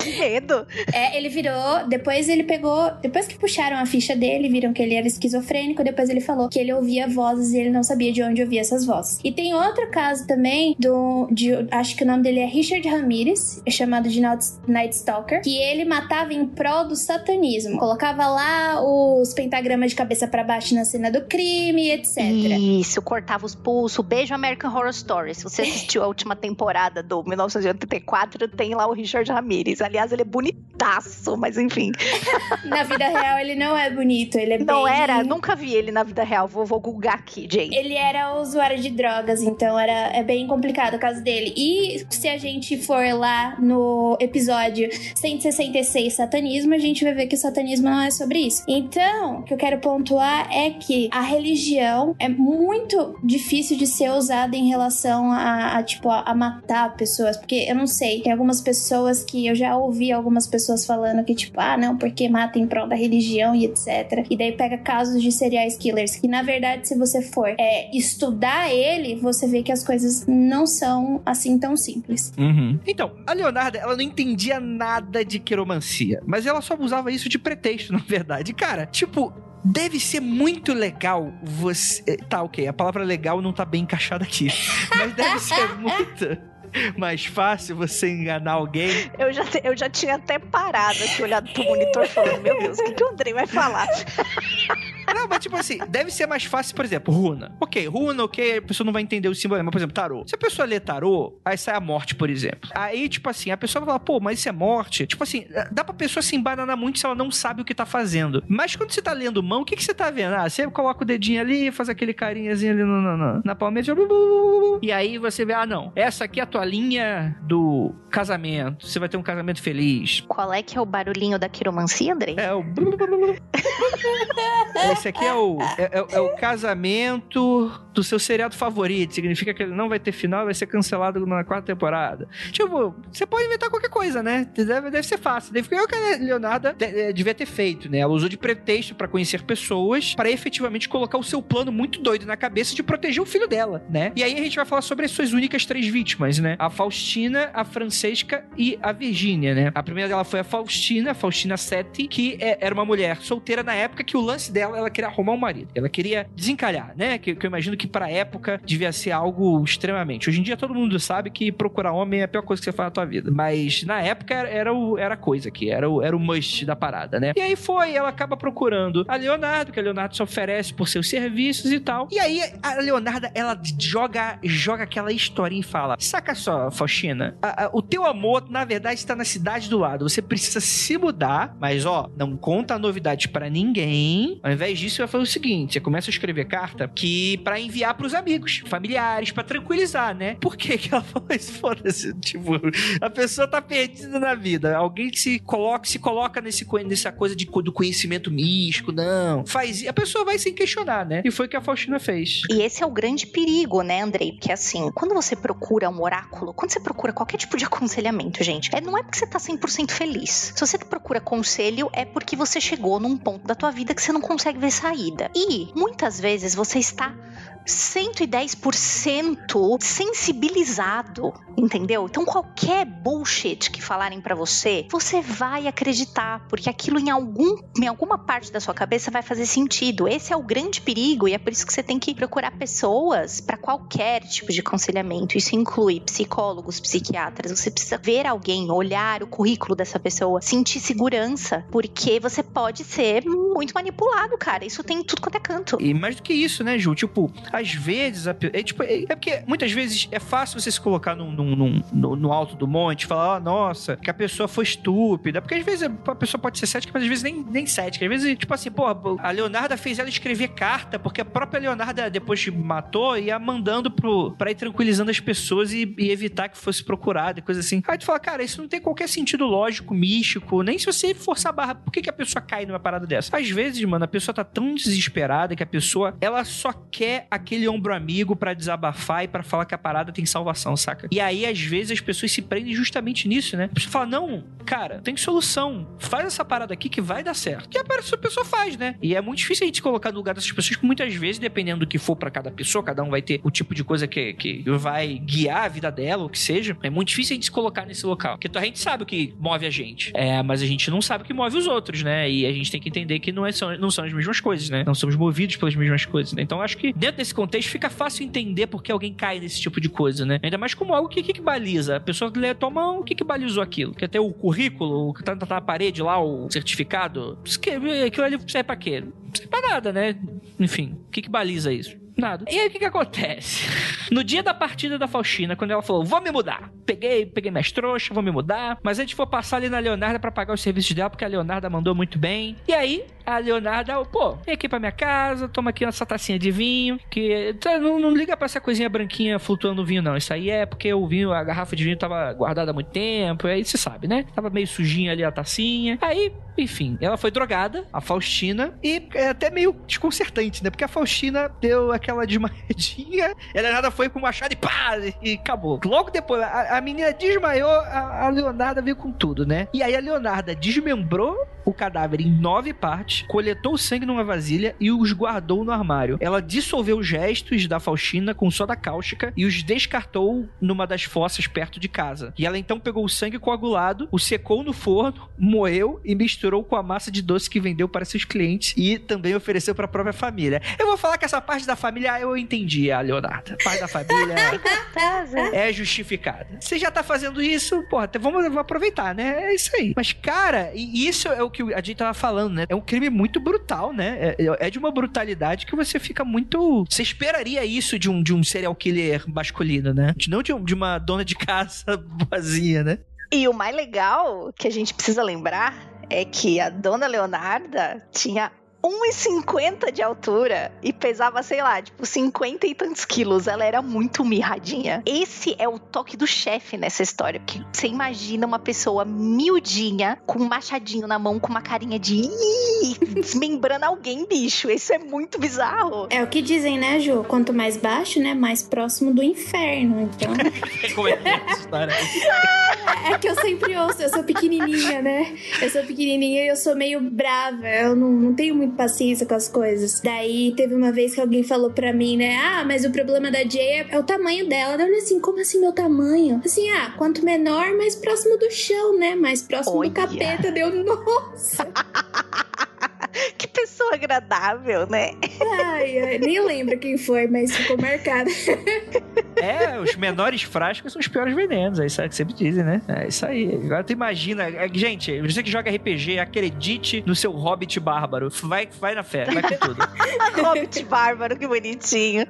que medo.
É, ele virou. Depois ele pegou. Depois que puxaram a ficha dele, viram que ele era esquizofrênico. Depois ele falou que ele ouvia vozes e ele não sabia de onde ouvia essas vozes. E tem outro caso também do. De, acho que o nome dele é Richard Ramirez, é chamado de Night Stalker, que ele matava em prol do satanismo. Colocava lá os pentagramas de cabeça para baixo na cena do crime, etc.
Isso, cortava os pulsos. Beijo American Horror Story. Se você assistiu a última temporada do 1984, tem lá o Richard Ramirez. Aliás, ele é bonitaço, mas enfim.
na vida real, ele não é bonito. Ele é
Não
bem...
era? Nunca vi ele na vida real. Vou, vou googar aqui, gente.
Ele era usuário de drogas, então era, é bem complicado o caso dele. E se a gente for lá no episódio 166 Satanismo, a gente vai ver que o satanismo não é sobre isso. Então, o que eu quero pontuar é que a religião é muito difícil de ser usada em relação a, a tipo, a, a matar pessoas. Porque eu não sei, tem algumas pessoas que eu já ouvi algumas pessoas falando que, tipo, ah, não, porque mata em prol da religião e etc. E daí pega casos de serial killers que, na verdade, se você for é, estudar ele, você vê que as coisas não são assim tão simples.
Uhum. Então, a Leonarda, ela não entendia nada de quiromancia, mas ela só usava isso de pretexto, na verdade. Cara, tipo, deve ser muito legal você. Eh, tá, ok, a palavra legal não tá bem encaixada aqui. Mas deve ser muito. Mais fácil você enganar alguém.
Eu já, eu já tinha até parado aqui, olhado pro monitor, falando: Meu Deus, o que, que o Andrei vai falar?
Não, mas tipo assim, deve ser mais fácil, por exemplo, runa. Ok, runa, ok, a pessoa não vai entender o símbolo, mas por exemplo, tarô. Se a pessoa lê tarô, aí sai a morte, por exemplo. Aí, tipo assim, a pessoa vai falar, pô, mas isso é morte. Tipo assim, dá pra pessoa se embananar muito se ela não sabe o que tá fazendo. Mas quando você tá lendo mão, o que, que você tá vendo? Ah, você coloca o dedinho ali, faz aquele carinhazinho ali no, no, no, na palmeta. E aí você vê, ah, não, essa aqui é a tua linha do casamento. Você vai ter um casamento feliz.
Qual é que é o barulhinho da quiromancia, Andrei?
É o. Esse aqui é o, é, é, é, o casamento do seu seriado favorito. Significa que ele não vai ter final, vai ser cancelado na quarta temporada. Tipo, você pode inventar qualquer coisa, né? Deve, deve ser fácil. Deve ficar o que a Leonardo é, devia ter feito, né? Ela usou de pretexto para conhecer pessoas, para efetivamente colocar o seu plano muito doido na cabeça de proteger o filho dela, né? E aí a gente vai falar sobre as suas únicas três vítimas, né? A Faustina, a Francesca e a Virgínia, né? A primeira dela foi a Faustina, a Faustina Seti, que é, era uma mulher solteira na época que o lance dela, ela queria arrumar um marido. Ela queria desencalhar, né? Que, que eu imagino que pra época devia ser algo extremamente. Hoje em dia todo mundo sabe que procurar homem é a pior coisa que você faz na tua vida. Mas na época era, o, era coisa aqui, era o, era o must da parada, né? E aí foi, ela acaba procurando a Leonardo, que a Leonardo se oferece por seus serviços e tal. E aí a Leonardo, ela joga, joga aquela historinha e fala: Saca só, Faustina, a, a, o teu amor, na verdade, está na cidade do lado. Você precisa se mudar, mas ó, não conta novidades para ninguém. Ao invés disso, vai fazer o seguinte: você começa a escrever carta que para enviar pros amigos, familiares, para tranquilizar, né? Por que que ela falou isso? Foda-se. Tipo, a pessoa tá perdida na vida. Alguém se coloca, se coloca nesse, nessa coisa de, do conhecimento místico, não. Faz. A pessoa vai sem questionar, né? E foi o que a Faustina fez.
E esse é o grande perigo, né, Andrei? Porque assim, quando você procura um oráculo, quando você procura qualquer tipo de aconselhamento, gente, é, não é porque você tá 100% feliz. Se você procura conselho, é porque você chegou num ponto da tua vida que você não consegue ver saída. E muitas vezes você está 110% sensibilizado, entendeu? Então qualquer bullshit que falarem para você, você vai acreditar, porque aquilo em algum em alguma parte da sua cabeça vai fazer sentido. Esse é o grande perigo e é por isso que você tem que procurar pessoas para qualquer tipo de aconselhamento. Isso inclui psicólogos, psiquiatras. Você precisa ver alguém, olhar o currículo dessa pessoa, sentir segurança, porque você pode ser muito manipulado, cara. Isso tem tudo quanto é canto.
E mais do que isso, né, Ju? Tipo, às vezes, é, tipo, é, é, porque muitas vezes é fácil você se colocar num, num, num, no alto do monte e falar, oh, nossa, que a pessoa foi estúpida. Porque às vezes a pessoa pode ser cética, mas às vezes nem, nem cética. Às vezes, tipo assim, pô, a Leonarda fez ela escrever carta, porque a própria Leonarda, depois matou, ia mandando pro, pra ir tranquilizando as pessoas e, e evitar que fosse procurada e coisa assim. Aí tu fala, cara, isso não tem qualquer sentido lógico, místico, nem se você forçar a barra, por que, que a pessoa cai numa parada dessa? Às vezes, mano, a pessoa tá tão desesperada que a pessoa, ela só quer aquele ombro amigo para desabafar e para falar que a parada tem salvação, saca? E aí, às vezes, as pessoas se prendem justamente nisso, né? Pessoa fala, não, cara, tem solução. Faz essa parada aqui que vai dar certo. E a pessoa faz, né? E é muito difícil a gente se colocar no lugar dessas pessoas que muitas vezes, dependendo do que for para cada pessoa, cada um vai ter o tipo de coisa que, que vai guiar a vida dela, o que seja. É muito difícil a gente se colocar nesse local. Porque a gente sabe o que move a gente. É, mas a gente não sabe o que move os outros, né? E a gente tem que entender que não, é, são, não são as mesmas coisas, né? Não somos movidos pelas mesmas coisas, né? Então acho que dentro desse contexto fica fácil entender porque alguém cai nesse tipo de coisa, né? Ainda mais como algo que, que, que baliza. A pessoa lê tua mão, o que, que balizou aquilo? Quer ter o currículo, o que tá, tá na parede lá, o certificado? Aquilo ali serve pra quê? Não serve pra nada, né? Enfim, o que, que baliza isso? Nada. E aí o que que acontece? No dia da partida da Faustina, quando ela falou, vou me mudar. Peguei, peguei minhas trouxas, vou me mudar. Mas a gente for passar ali na Leonarda para pagar os serviços dela, porque a Leonarda mandou muito bem. E aí, a Leonarda, pô, vem aqui pra minha casa, toma aqui essa tacinha de vinho. Que tá, não, não liga pra essa coisinha branquinha flutuando no vinho, não. Isso aí é porque o vinho, a garrafa de vinho tava guardada há muito tempo. Aí você sabe, né? Tava meio sujinha ali a tacinha. Aí, enfim, ela foi drogada, a Faustina, e é até meio desconcertante, né? Porque a Faustina deu aquela desmaiadinha, ela nada foi com o machado e pá, e acabou. Logo depois, a, a menina desmaiou, a, a Leonarda veio com tudo, né? E aí a Leonarda desmembrou o cadáver em nove partes, coletou o sangue numa vasilha e os guardou no armário. Ela dissolveu os restos da Faustina com soda cáustica e os descartou numa das fossas perto de casa. E ela então pegou o sangue coagulado, o secou no forno, moeu e misturou com a massa de doce que vendeu para seus clientes e também ofereceu para a própria família. Eu vou falar que essa parte da família eu entendi, a Leonarda. Parte da família é justificada. Você já tá fazendo isso, porra, vamos, vamos aproveitar, né? É isso aí. Mas, cara, e isso é o que a gente tava falando, né? É um crime muito brutal, né? É, é, de uma brutalidade que você fica muito. Você esperaria isso de um, de um serial killer masculino, né? Não de, um, de uma dona de casa vazia, né?
E o mais legal que a gente precisa lembrar é que a dona Leonarda tinha 1,50 de altura e pesava, sei lá, tipo 50 e tantos quilos. Ela era muito mirradinha. Esse é o toque do chefe nessa história. Que você imagina uma pessoa miudinha, com um machadinho na mão, com uma carinha de desmembrando alguém, bicho. Isso é muito bizarro.
É o que dizem, né, Ju? Quanto mais baixo, né, mais próximo do inferno. Então.
Como é que é essa história?
é que eu sempre ouço, eu sou pequenininha, né? Eu sou pequenininha e eu sou meio brava. Eu não, não tenho muito paciência com as coisas. Daí teve uma vez que alguém falou pra mim, né? Ah, mas o problema da Jay é, é o tamanho dela. Eu olhei assim, como assim meu tamanho? Assim, ah, quanto menor, mais próximo do chão, né? Mais próximo Olha. do capeta. Deu, nossa.
que pessoa agradável, né?
Ai, ai, nem lembro quem foi, mas ficou marcado.
É, os menores frascos são os piores venenos, é isso que sempre dizem, né? É isso aí. Agora tu imagina, é, gente, você que joga RPG, acredite no seu Hobbit bárbaro. Vai, vai na fé, vai com tudo.
Hobbit bárbaro, que bonitinho.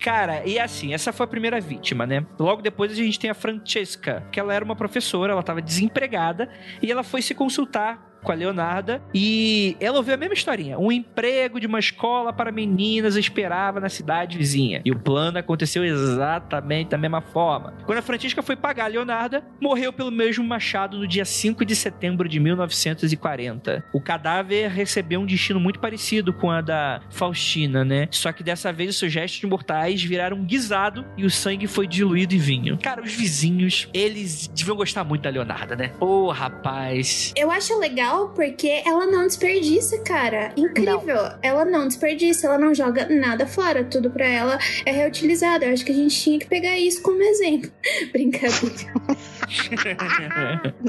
Cara, e assim, essa foi a primeira vítima, né? Logo depois a gente tem a Francesca, que ela era uma professora, ela estava desempregada e ela foi se consultar com a Leonarda e ela ouviu a mesma historinha. Um emprego de uma escola para meninas esperava na cidade vizinha. E o plano aconteceu exatamente da mesma forma. Quando a Francisca foi pagar a Leonarda, morreu pelo mesmo machado no dia 5 de setembro de 1940. O cadáver recebeu um destino muito parecido com a da Faustina, né? Só que dessa vez os seus gestos mortais viraram guisado e o sangue foi diluído em vinho. Cara, os vizinhos, eles deviam gostar muito da Leonarda, né? Ô, oh, rapaz.
Eu acho legal legal porque ela não desperdiça, cara. Incrível. Não. Ela não desperdiça, ela não joga nada fora. Tudo pra ela é reutilizado. Eu acho que a gente tinha que pegar isso como exemplo. Brincadeira.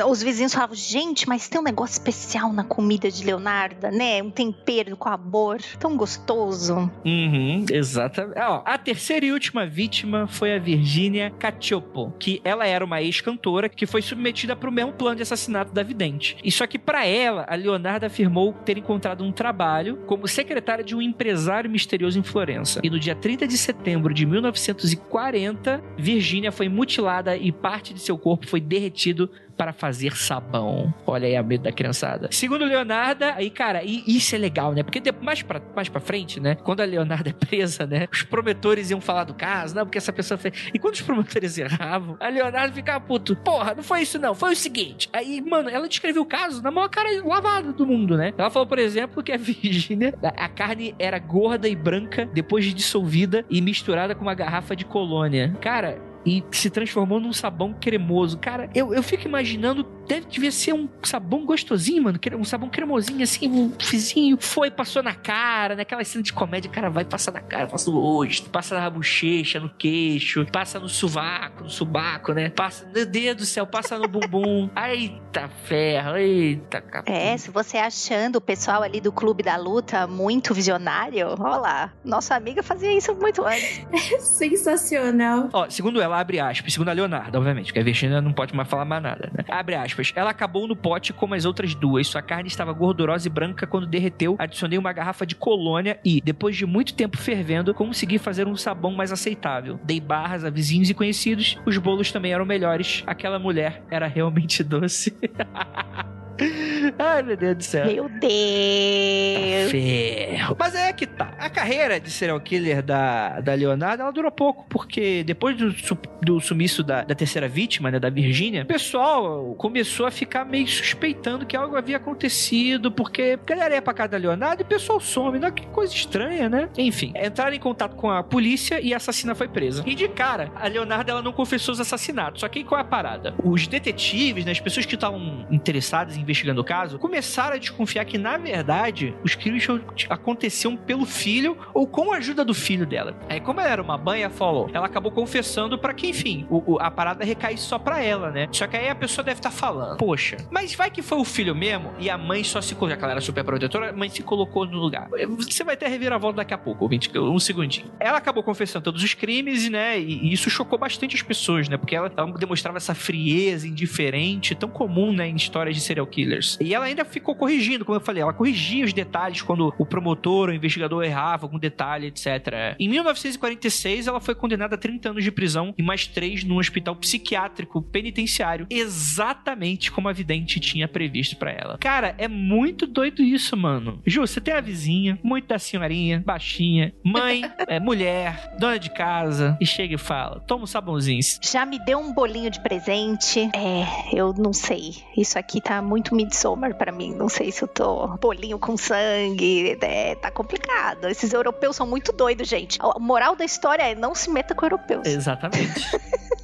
Os vizinhos falavam, gente, mas tem um negócio especial na comida de Leonarda, né? Um tempero com amor, tão gostoso.
Uhum, exatamente. Ó, a terceira e última vítima foi a Virginia Cacioppo, que ela era uma ex-cantora que foi submetida para o mesmo plano de assassinato da vidente. E só que para ela, a Leonardo afirmou ter encontrado um trabalho como secretária de um empresário misterioso em Florença. E no dia 30 de setembro de 1940, Virginia foi mutilada e parte de seu corpo foi derretido para fazer sabão. Olha aí a medo da criançada. Segundo Leonarda, aí, cara, e isso é legal, né? Porque mais pra, mais pra frente, né? Quando a Leonarda é presa, né? Os promotores iam falar do caso, não, porque essa pessoa fez. E quando os promotores erravam, a Leonardo ficava puto. Porra, não foi isso não, foi o seguinte. Aí, mano, ela descreveu o caso na maior cara lavada do mundo, né? Ela falou, por exemplo, que a Virgínia, a carne era gorda e branca depois de dissolvida e misturada com uma garrafa de colônia. Cara, e se transformou num sabão cremoso. Cara, eu, eu fico imaginando, deve devia ser um sabão gostosinho, mano. Um sabão cremosinho, assim, um fizinho. Foi, passou na cara, naquela cena de comédia, cara, vai passar na cara, passa no rosto, passa na bochecha, no queixo, passa no sovaco, no subaco, né? Passa, meu Deus do céu, passa no bumbum. Eita ferro, eita capim.
É, se você achando o pessoal ali do Clube da Luta muito visionário, olha lá, nossa amiga fazia isso muito antes.
Sensacional.
Ó, segundo ela, ela abre aspas, segundo a Leonardo, obviamente, porque a Virginia não pode mais falar mais nada, né? Abre aspas. Ela acabou no pote como as outras duas. Sua carne estava gordurosa e branca quando derreteu. Adicionei uma garrafa de colônia e, depois de muito tempo fervendo, consegui fazer um sabão mais aceitável. Dei barras a vizinhos e conhecidos. Os bolos também eram melhores. Aquela mulher era realmente doce. Ai, meu Deus do céu.
Meu Deus.
Ferro. Mas é que tá. A carreira de serial killer da, da Leonardo, ela durou pouco, porque depois do, do sumiço da, da terceira vítima, né, da Virgínia, o pessoal começou a ficar meio suspeitando que algo havia acontecido, porque a galera ia pra casa da Leonardo e o pessoal some. Não, que coisa estranha, né? Enfim, entraram em contato com a polícia e a assassina foi presa. E de cara, a Leonardo ela não confessou os assassinatos. Só que qual é a parada? Os detetives, né, as pessoas que estavam interessadas em investigando o caso, começaram a desconfiar que, na verdade, os crimes aconteciam pelo filho ou com a ajuda do filho dela. Aí, como ela era uma ela falou, ela acabou confessando para que, enfim, o, o, a parada recai só pra ela, né? Só que aí a pessoa deve estar tá falando, poxa, mas vai que foi o filho mesmo e a mãe só se colocou, já que ela era super protetora, a mãe se colocou no lugar. Você vai ter a reviravolta daqui a pouco, ouvinte, um segundinho. Ela acabou confessando todos os crimes, né? E, e isso chocou bastante as pessoas, né? Porque ela, ela demonstrava essa frieza indiferente, tão comum, né, em histórias de serial killers. E ela ainda ficou corrigindo, como eu falei, ela corrigia os detalhes quando o promotor, o investigador errava algum detalhe, etc. Em 1946, ela foi condenada a 30 anos de prisão e mais 3 num hospital psiquiátrico penitenciário, exatamente como a vidente tinha previsto para ela. Cara, é muito doido isso, mano. Ju, você tem a vizinha, muito da senhorinha, baixinha, mãe, é, mulher, dona de casa, e chega e fala: toma um sabãozinho.
Já me deu um bolinho de presente. É, eu não sei. Isso aqui tá muito Midsommar para mim. Não sei se eu tô bolinho com sangue. É, tá complicado. Esses europeus são muito doidos, gente. A moral da história é não se meta com europeus.
Exatamente.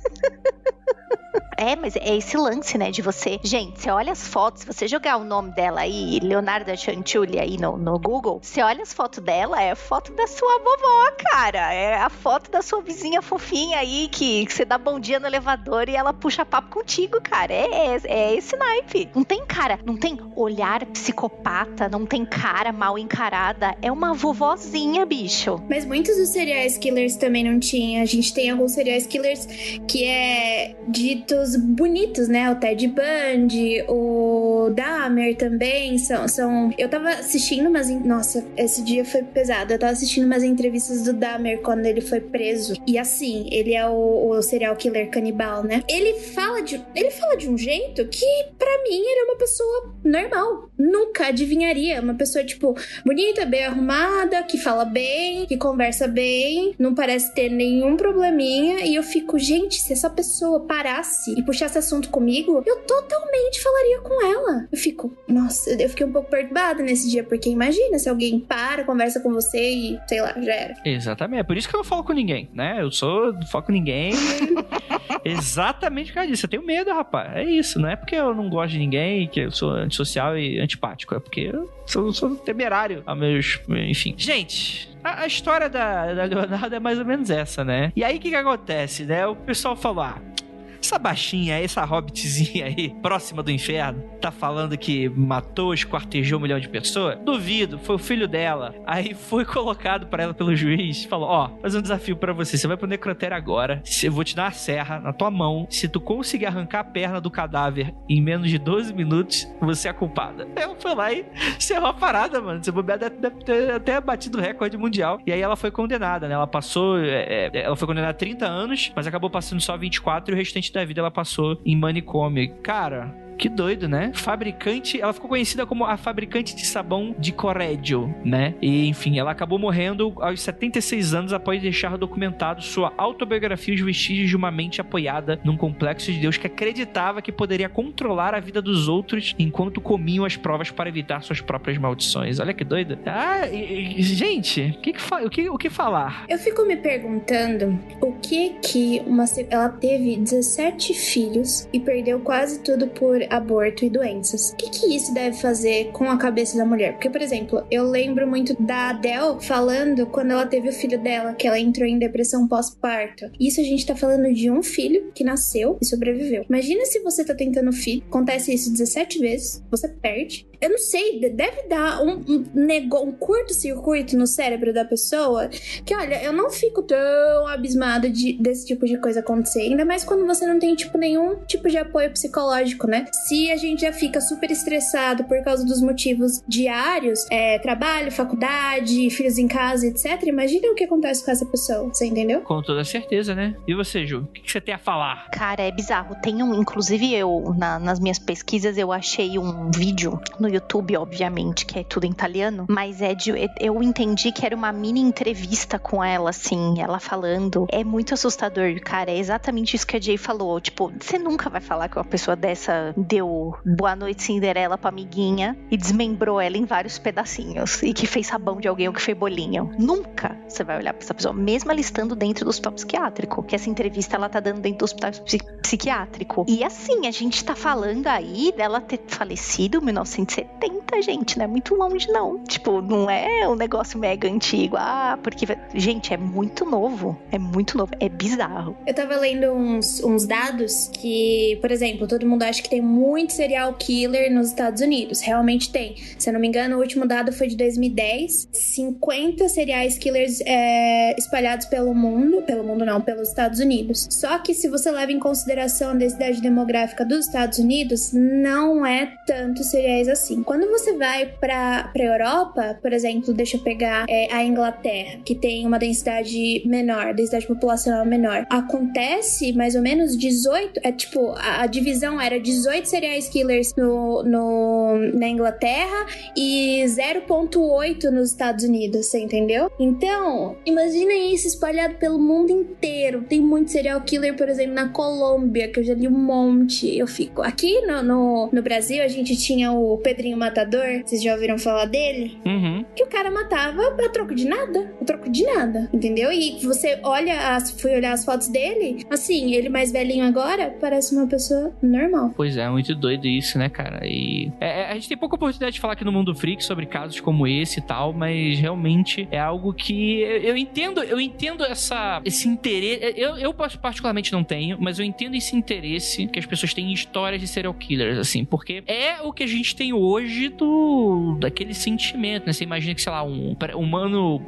É, mas é esse lance, né, de você. Gente, você olha as fotos, se você jogar o nome dela aí, Leonardo Chanchuli aí no, no Google, você olha as fotos dela, é a foto da sua vovó, cara. É a foto da sua vizinha fofinha aí, que, que você dá bom dia no elevador e ela puxa papo contigo, cara. É, é, é esse naipe. Não tem cara, não tem olhar psicopata, não tem cara mal encarada. É uma vovozinha, bicho.
Mas muitos dos serial killers também não tinha. A gente tem alguns serial killers que é bonitos, né? O Ted Bundy, o Dahmer também são, são. Eu tava assistindo umas. Nossa, esse dia foi pesado. Eu tava assistindo umas entrevistas do Dahmer quando ele foi preso. E assim, ele é o, o serial killer canibal, né? Ele fala de. Ele fala de um jeito que, para mim, ele é uma pessoa normal. Nunca adivinharia. Uma pessoa, tipo, bonita, bem arrumada, que fala bem, que conversa bem, não parece ter nenhum probleminha. E eu fico, gente, se essa pessoa parasse e puxasse assunto comigo, eu totalmente falaria com ela. Eu fico, nossa, eu fiquei um pouco perturbada nesse dia, porque imagina se alguém para, conversa com você e, sei lá, já era.
Exatamente, é por isso que eu não falo com ninguém, né? Eu sou, não falo com ninguém. Exatamente por causa disso. Eu tenho medo, rapaz. É isso, não é porque eu não gosto de ninguém, que eu sou antissocial e antipático, é porque eu sou, sou temerário a meus. Enfim. Gente, a, história da, da Leonardo é mais ou menos essa, né? E aí o que, que acontece, né? O pessoal falou: ah, essa baixinha, essa hobbitzinha aí, próxima do inferno, tá falando que matou, esquartejou um milhão de pessoas? Duvido, foi o filho dela. Aí foi colocado para ela pelo juiz, falou: Ó, oh, um desafio para você. Você vai pro necrotério agora. Eu vou te dar uma serra na tua mão. Se tu conseguir arrancar a perna do cadáver em menos de 12 minutos, você é culpada. Ela foi lá e cerrou a parada, mano. Você bobear deve ter até batido o recorde mundial. E aí ela foi condenada, né? Ela passou. É, é ela foi condenada a 30 anos, mas acabou passando só 24 e o restante da vida ela passou em manicômio. Cara, que doido, né? Fabricante, ela ficou conhecida como a fabricante de sabão de Correggio, né? E enfim, ela acabou morrendo aos 76 anos após deixar documentado sua autobiografia Os Vestígios de uma Mente Apoiada num Complexo de Deus que acreditava que poderia controlar a vida dos outros enquanto comiam as provas para evitar suas próprias maldições. Olha que doido. Ah, e, e, gente, que, que, o, que, o que falar?
Eu fico me perguntando o que que uma ela teve 17 filhos e perdeu quase tudo por aborto e doenças. O que, que isso deve fazer com a cabeça da mulher? Porque, por exemplo, eu lembro muito da Adele falando quando ela teve o filho dela, que ela entrou em depressão pós-parto. Isso a gente tá falando de um filho que nasceu e sobreviveu. Imagina se você tá tentando filho, acontece isso 17 vezes, você perde, eu não sei, deve dar um, um, um curto-circuito no cérebro da pessoa que, olha, eu não fico tão abismada de, desse tipo de coisa acontecer, ainda mais quando você não tem, tipo, nenhum tipo de apoio psicológico, né? Se a gente já fica super estressado por causa dos motivos diários, é, trabalho, faculdade, filhos em casa, etc., imagina o que acontece com essa pessoa, você entendeu?
Com toda certeza, né? E você, Ju? O que, você tem a falar?
Cara, é bizarro. Tem um, inclusive eu, na, nas minhas pesquisas, eu achei um vídeo no YouTube, obviamente, que é tudo em italiano, mas é de. Eu entendi que era uma mini entrevista com ela, assim, ela falando. É muito assustador, cara. É exatamente isso que a Jay falou. Tipo, você nunca vai falar que uma pessoa dessa deu Boa Noite Cinderela pra amiguinha e desmembrou ela em vários pedacinhos e que fez sabão de alguém ou que fez bolinho. Nunca você vai olhar pra essa pessoa, mesmo ela estando dentro do hospital psiquiátrico, que essa entrevista ela tá dando dentro do hospital psiquiátrico. E assim, a gente tá falando aí dela ter falecido em 1970 70, gente, não é muito longe, não. Tipo, não é um negócio mega antigo. Ah, porque. Gente, é muito novo. É muito novo. É bizarro.
Eu tava lendo uns, uns dados que, por exemplo, todo mundo acha que tem muito serial killer nos Estados Unidos. Realmente tem. Se eu não me engano, o último dado foi de 2010. 50 serial killers é, espalhados pelo mundo. Pelo mundo não, pelos Estados Unidos. Só que se você leva em consideração a densidade demográfica dos Estados Unidos, não é tanto seriais assim. Quando você vai para a Europa, por exemplo, deixa eu pegar é, a Inglaterra, que tem uma densidade menor, densidade populacional menor, acontece mais ou menos 18, é tipo, a, a divisão era 18 serial killers no, no, na Inglaterra e 0.8 nos Estados Unidos, você entendeu? Então, imagina isso espalhado pelo mundo inteiro. Tem muito serial killer, por exemplo, na Colômbia, que eu já li um monte. Eu fico. Aqui no, no, no Brasil, a gente tinha o Pedrinho Matador, vocês já ouviram falar dele?
Uhum.
Que o cara matava a troco de nada. A troco de nada. Entendeu? E você olha, as, fui olhar as fotos dele, assim, ele mais velhinho agora, parece uma pessoa normal.
Pois é, muito doido isso, né, cara? E é, é a gente tem pouca oportunidade de falar aqui no Mundo Freak sobre casos como esse e tal, mas realmente é algo que eu, eu entendo, eu entendo essa, esse interesse. Eu, eu particularmente não tenho, mas eu entendo esse interesse que as pessoas têm em histórias de serial killers, assim, porque é o que a gente tem hoje hoje do daquele sentimento, né? Você imagina que, sei lá, um humano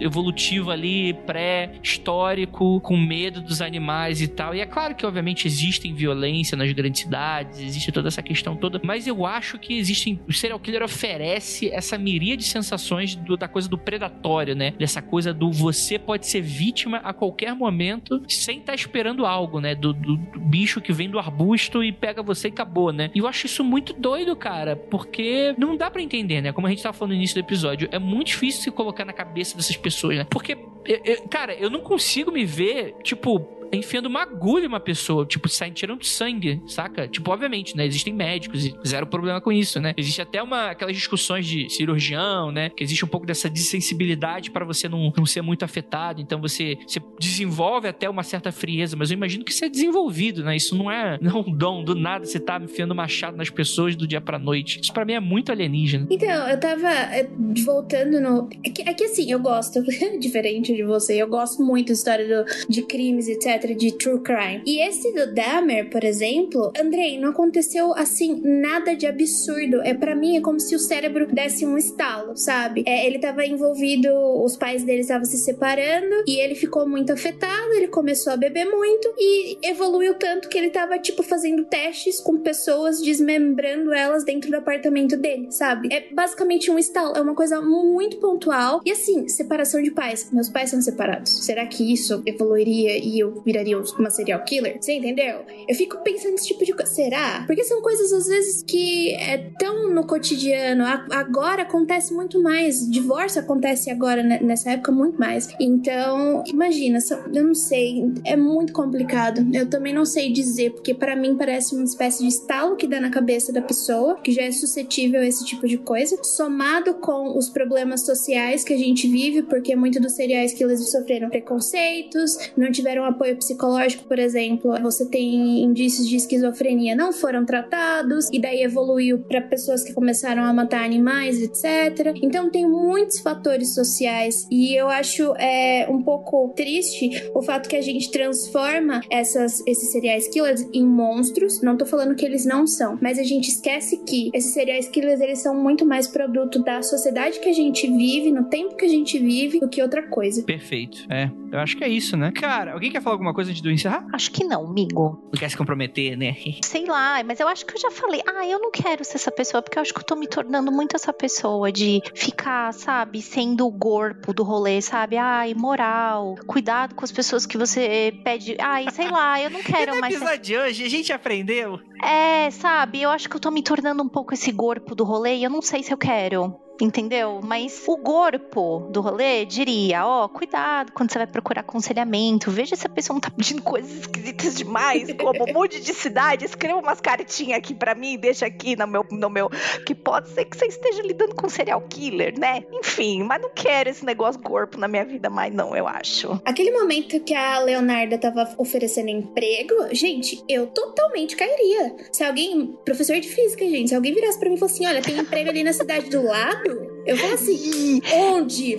evolutivo ali, pré-histórico, com medo dos animais e tal. E é claro que, obviamente, existem violência nas grandes cidades, existe toda essa questão toda, mas eu acho que existem. O serial killer oferece essa miríade de sensações do, da coisa do predatório, né? Dessa coisa do você pode ser vítima a qualquer momento sem estar tá esperando algo, né? Do, do, do bicho que vem do arbusto e pega você e acabou, né? E eu acho isso muito doido, cara porque não dá para entender, né? Como a gente tava falando no início do episódio, é muito difícil se colocar na cabeça dessas pessoas, né? Porque, eu, eu, cara, eu não consigo me ver, tipo, enfiando uma agulha em uma pessoa, tipo, saindo tirando sangue, saca? Tipo, obviamente, né? Existem médicos e zero problema com isso, né? Existe até uma aquelas discussões de cirurgião, né? Que existe um pouco dessa desensibilidade para você não, não ser muito afetado. Então você, você desenvolve até uma certa frieza, mas eu imagino que isso é desenvolvido, né? Isso não é, não é um dom do nada você tá enfiando machado nas pessoas do dia pra noite. Isso para mim é muito alienígena.
Então, eu tava eh, voltando no. É que, é que assim, eu gosto, diferente de você, eu gosto muito da história do, de crimes, etc de true crime. E esse do Dahmer, por exemplo, Andrei, não aconteceu assim nada de absurdo. É para mim é como se o cérebro desse um estalo, sabe? É, ele tava envolvido, os pais dele estavam se separando e ele ficou muito afetado, ele começou a beber muito e evoluiu tanto que ele tava tipo fazendo testes com pessoas desmembrando elas dentro do apartamento dele, sabe? É basicamente um estalo, é uma coisa muito pontual. E assim, separação de pais. Meus pais são separados. Será que isso evoluiria e eu virariam uma serial killer? Você entendeu? Eu fico pensando nesse tipo de coisa. Será? Porque são coisas, às vezes, que é tão no cotidiano. Agora acontece muito mais. Divórcio acontece agora, nessa época, muito mais. Então, imagina, eu não sei. É muito complicado. Eu também não sei dizer, porque para mim parece uma espécie de estalo que dá na cabeça da pessoa, que já é suscetível a esse tipo de coisa, somado com os problemas sociais que a gente vive, porque muitos dos seriais que eles sofreram preconceitos, não tiveram apoio psicológico, por exemplo, você tem indícios de esquizofrenia, não foram tratados, e daí evoluiu para pessoas que começaram a matar animais, etc. Então tem muitos fatores sociais, e eu acho é, um pouco triste o fato que a gente transforma essas, esses seriais killers em monstros. Não tô falando que eles não são, mas a gente esquece que esses serial killers eles são muito mais produto da sociedade que a gente vive, no tempo que a gente vive, do que outra coisa.
Perfeito. É, eu acho que é isso, né? Cara, alguém quer falar alguma coisa antes de eu encerrar?
Acho que não, amigo.
Não quer se comprometer, né?
Sei lá, mas eu acho que eu já falei. Ah, eu não quero ser essa pessoa, porque eu acho que eu tô me tornando muito essa pessoa de ficar, sabe, sendo o corpo do rolê, sabe? Ai, moral, cuidado com as pessoas que você pede. Ai, sei lá, eu não quero
e no
mais.
Episódio de hoje, a gente aprendeu.
É, sabe, eu acho que eu tô me tornando um pouco esse corpo do rolê e eu não sei se eu quero entendeu? Mas o corpo do rolê diria, ó, oh, cuidado quando você vai procurar aconselhamento, veja se a pessoa não tá pedindo coisas esquisitas demais, como mude de cidade, escreva umas cartinhas aqui para mim, deixa aqui no meu, no meu, que pode ser que você esteja lidando com serial killer, né? Enfim, mas não quero esse negócio corpo na minha vida mais não, eu acho.
Aquele momento que a Leonarda tava oferecendo emprego, gente, eu totalmente cairia. Se alguém, professor de física, gente, se alguém virasse para mim e falasse assim, olha, tem emprego ali na cidade do lado, eu falo assim, onde?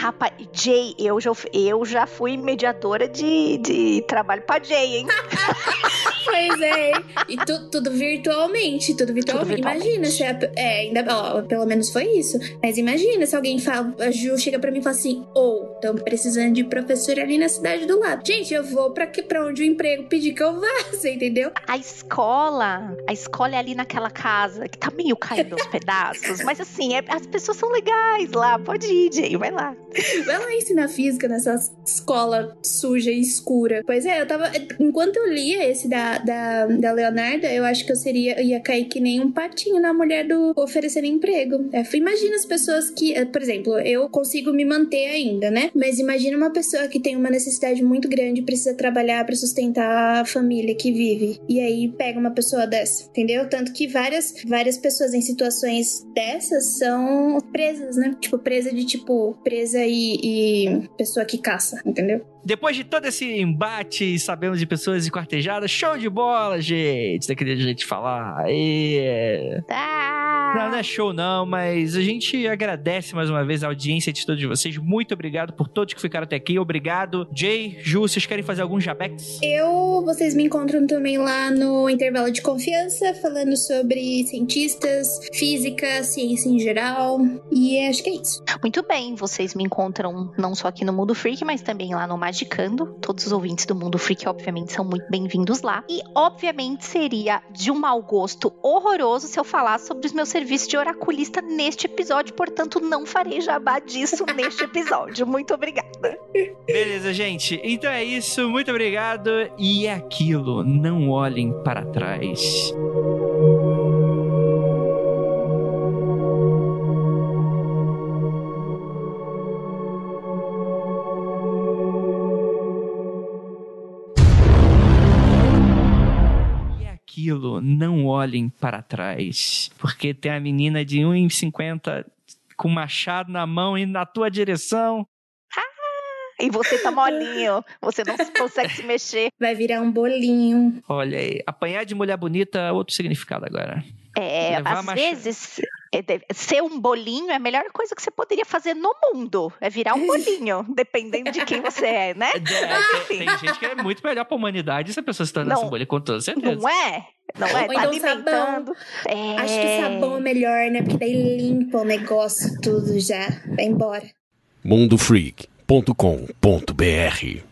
Rapaz, Jay, eu já, eu já fui mediadora de, de trabalho pra Jay, hein?
pois é. E tu, tudo virtualmente, tudo virtualmente. Tudo virtualmente. Imagina se a, é, ainda, ó, pelo menos foi isso. Mas imagina se alguém fala, a Ju chega pra mim e fala assim, ou, oh, estão precisando de professor ali na cidade do lado. Gente, eu vou pra, que, pra onde o emprego pedir que eu vá, você entendeu?
A escola, a escola é ali naquela casa que tá meio caindo aos pedaços, mas assim, é, as pessoas são legais lá. Pode ir, Jay, vai lá.
Vai lá ensinar física nessa escola suja e escura. Pois é, eu tava. Enquanto eu lia esse da, da, da Leonarda, eu acho que eu seria. ia cair que nem um patinho na mulher do oferecer emprego. É, imagina as pessoas que. Eh, por exemplo, eu consigo me manter ainda, né? Mas imagina uma pessoa que tem uma necessidade muito grande, precisa trabalhar para sustentar a família que vive. E aí pega uma pessoa dessa, entendeu? Tanto que várias, várias pessoas em situações dessas são presas, né? Tipo, presa de tipo, presa e, e pessoa que caça, entendeu?
Depois de todo esse embate, sabemos de pessoas esquartejadas, show de bola, gente! Daquele jeito de falar. Aê.
Ah.
Não, não é show não, mas a gente agradece mais uma vez a audiência de todos vocês. Muito obrigado por todos que ficaram até aqui. Obrigado. Jay, Ju, vocês querem fazer algum jabex?
Eu, vocês me encontram também lá no Intervalo de Confiança, falando sobre cientistas, física, ciência em geral. E acho que é isso.
Muito bem, vocês me encontram não só aqui no Mundo Freak, mas também lá no Magicando. Todos os ouvintes do Mundo Freak, obviamente, são muito bem-vindos lá. E, obviamente, seria de um mau gosto horroroso se eu falasse sobre os meus serviços de oraculista neste episódio. Portanto, não farei jabá disso neste episódio. Muito obrigada.
Beleza, gente. Então é isso. Muito obrigado. E é aquilo. Não olhem para trás. Aquilo, não olhem para trás. Porque tem a menina de 1,50 com machado na mão indo na tua direção.
E você tá molinho, você não consegue se mexer.
Vai virar um bolinho.
Olha aí, apanhar de mulher bonita, outro significado agora.
É, às vezes, é, ser um bolinho é a melhor coisa que você poderia fazer no mundo. É virar um bolinho, dependendo de quem você é, né?
É, tem, tem, gente que é muito melhor pra humanidade se a pessoa se tornasse um bolinho, com toda certeza.
Não é? Não é? Ou tá então alimentando.
É... Acho que o sabão é melhor, né? Porque daí limpa o negócio tudo já. Vai embora.
mundofreak.com.br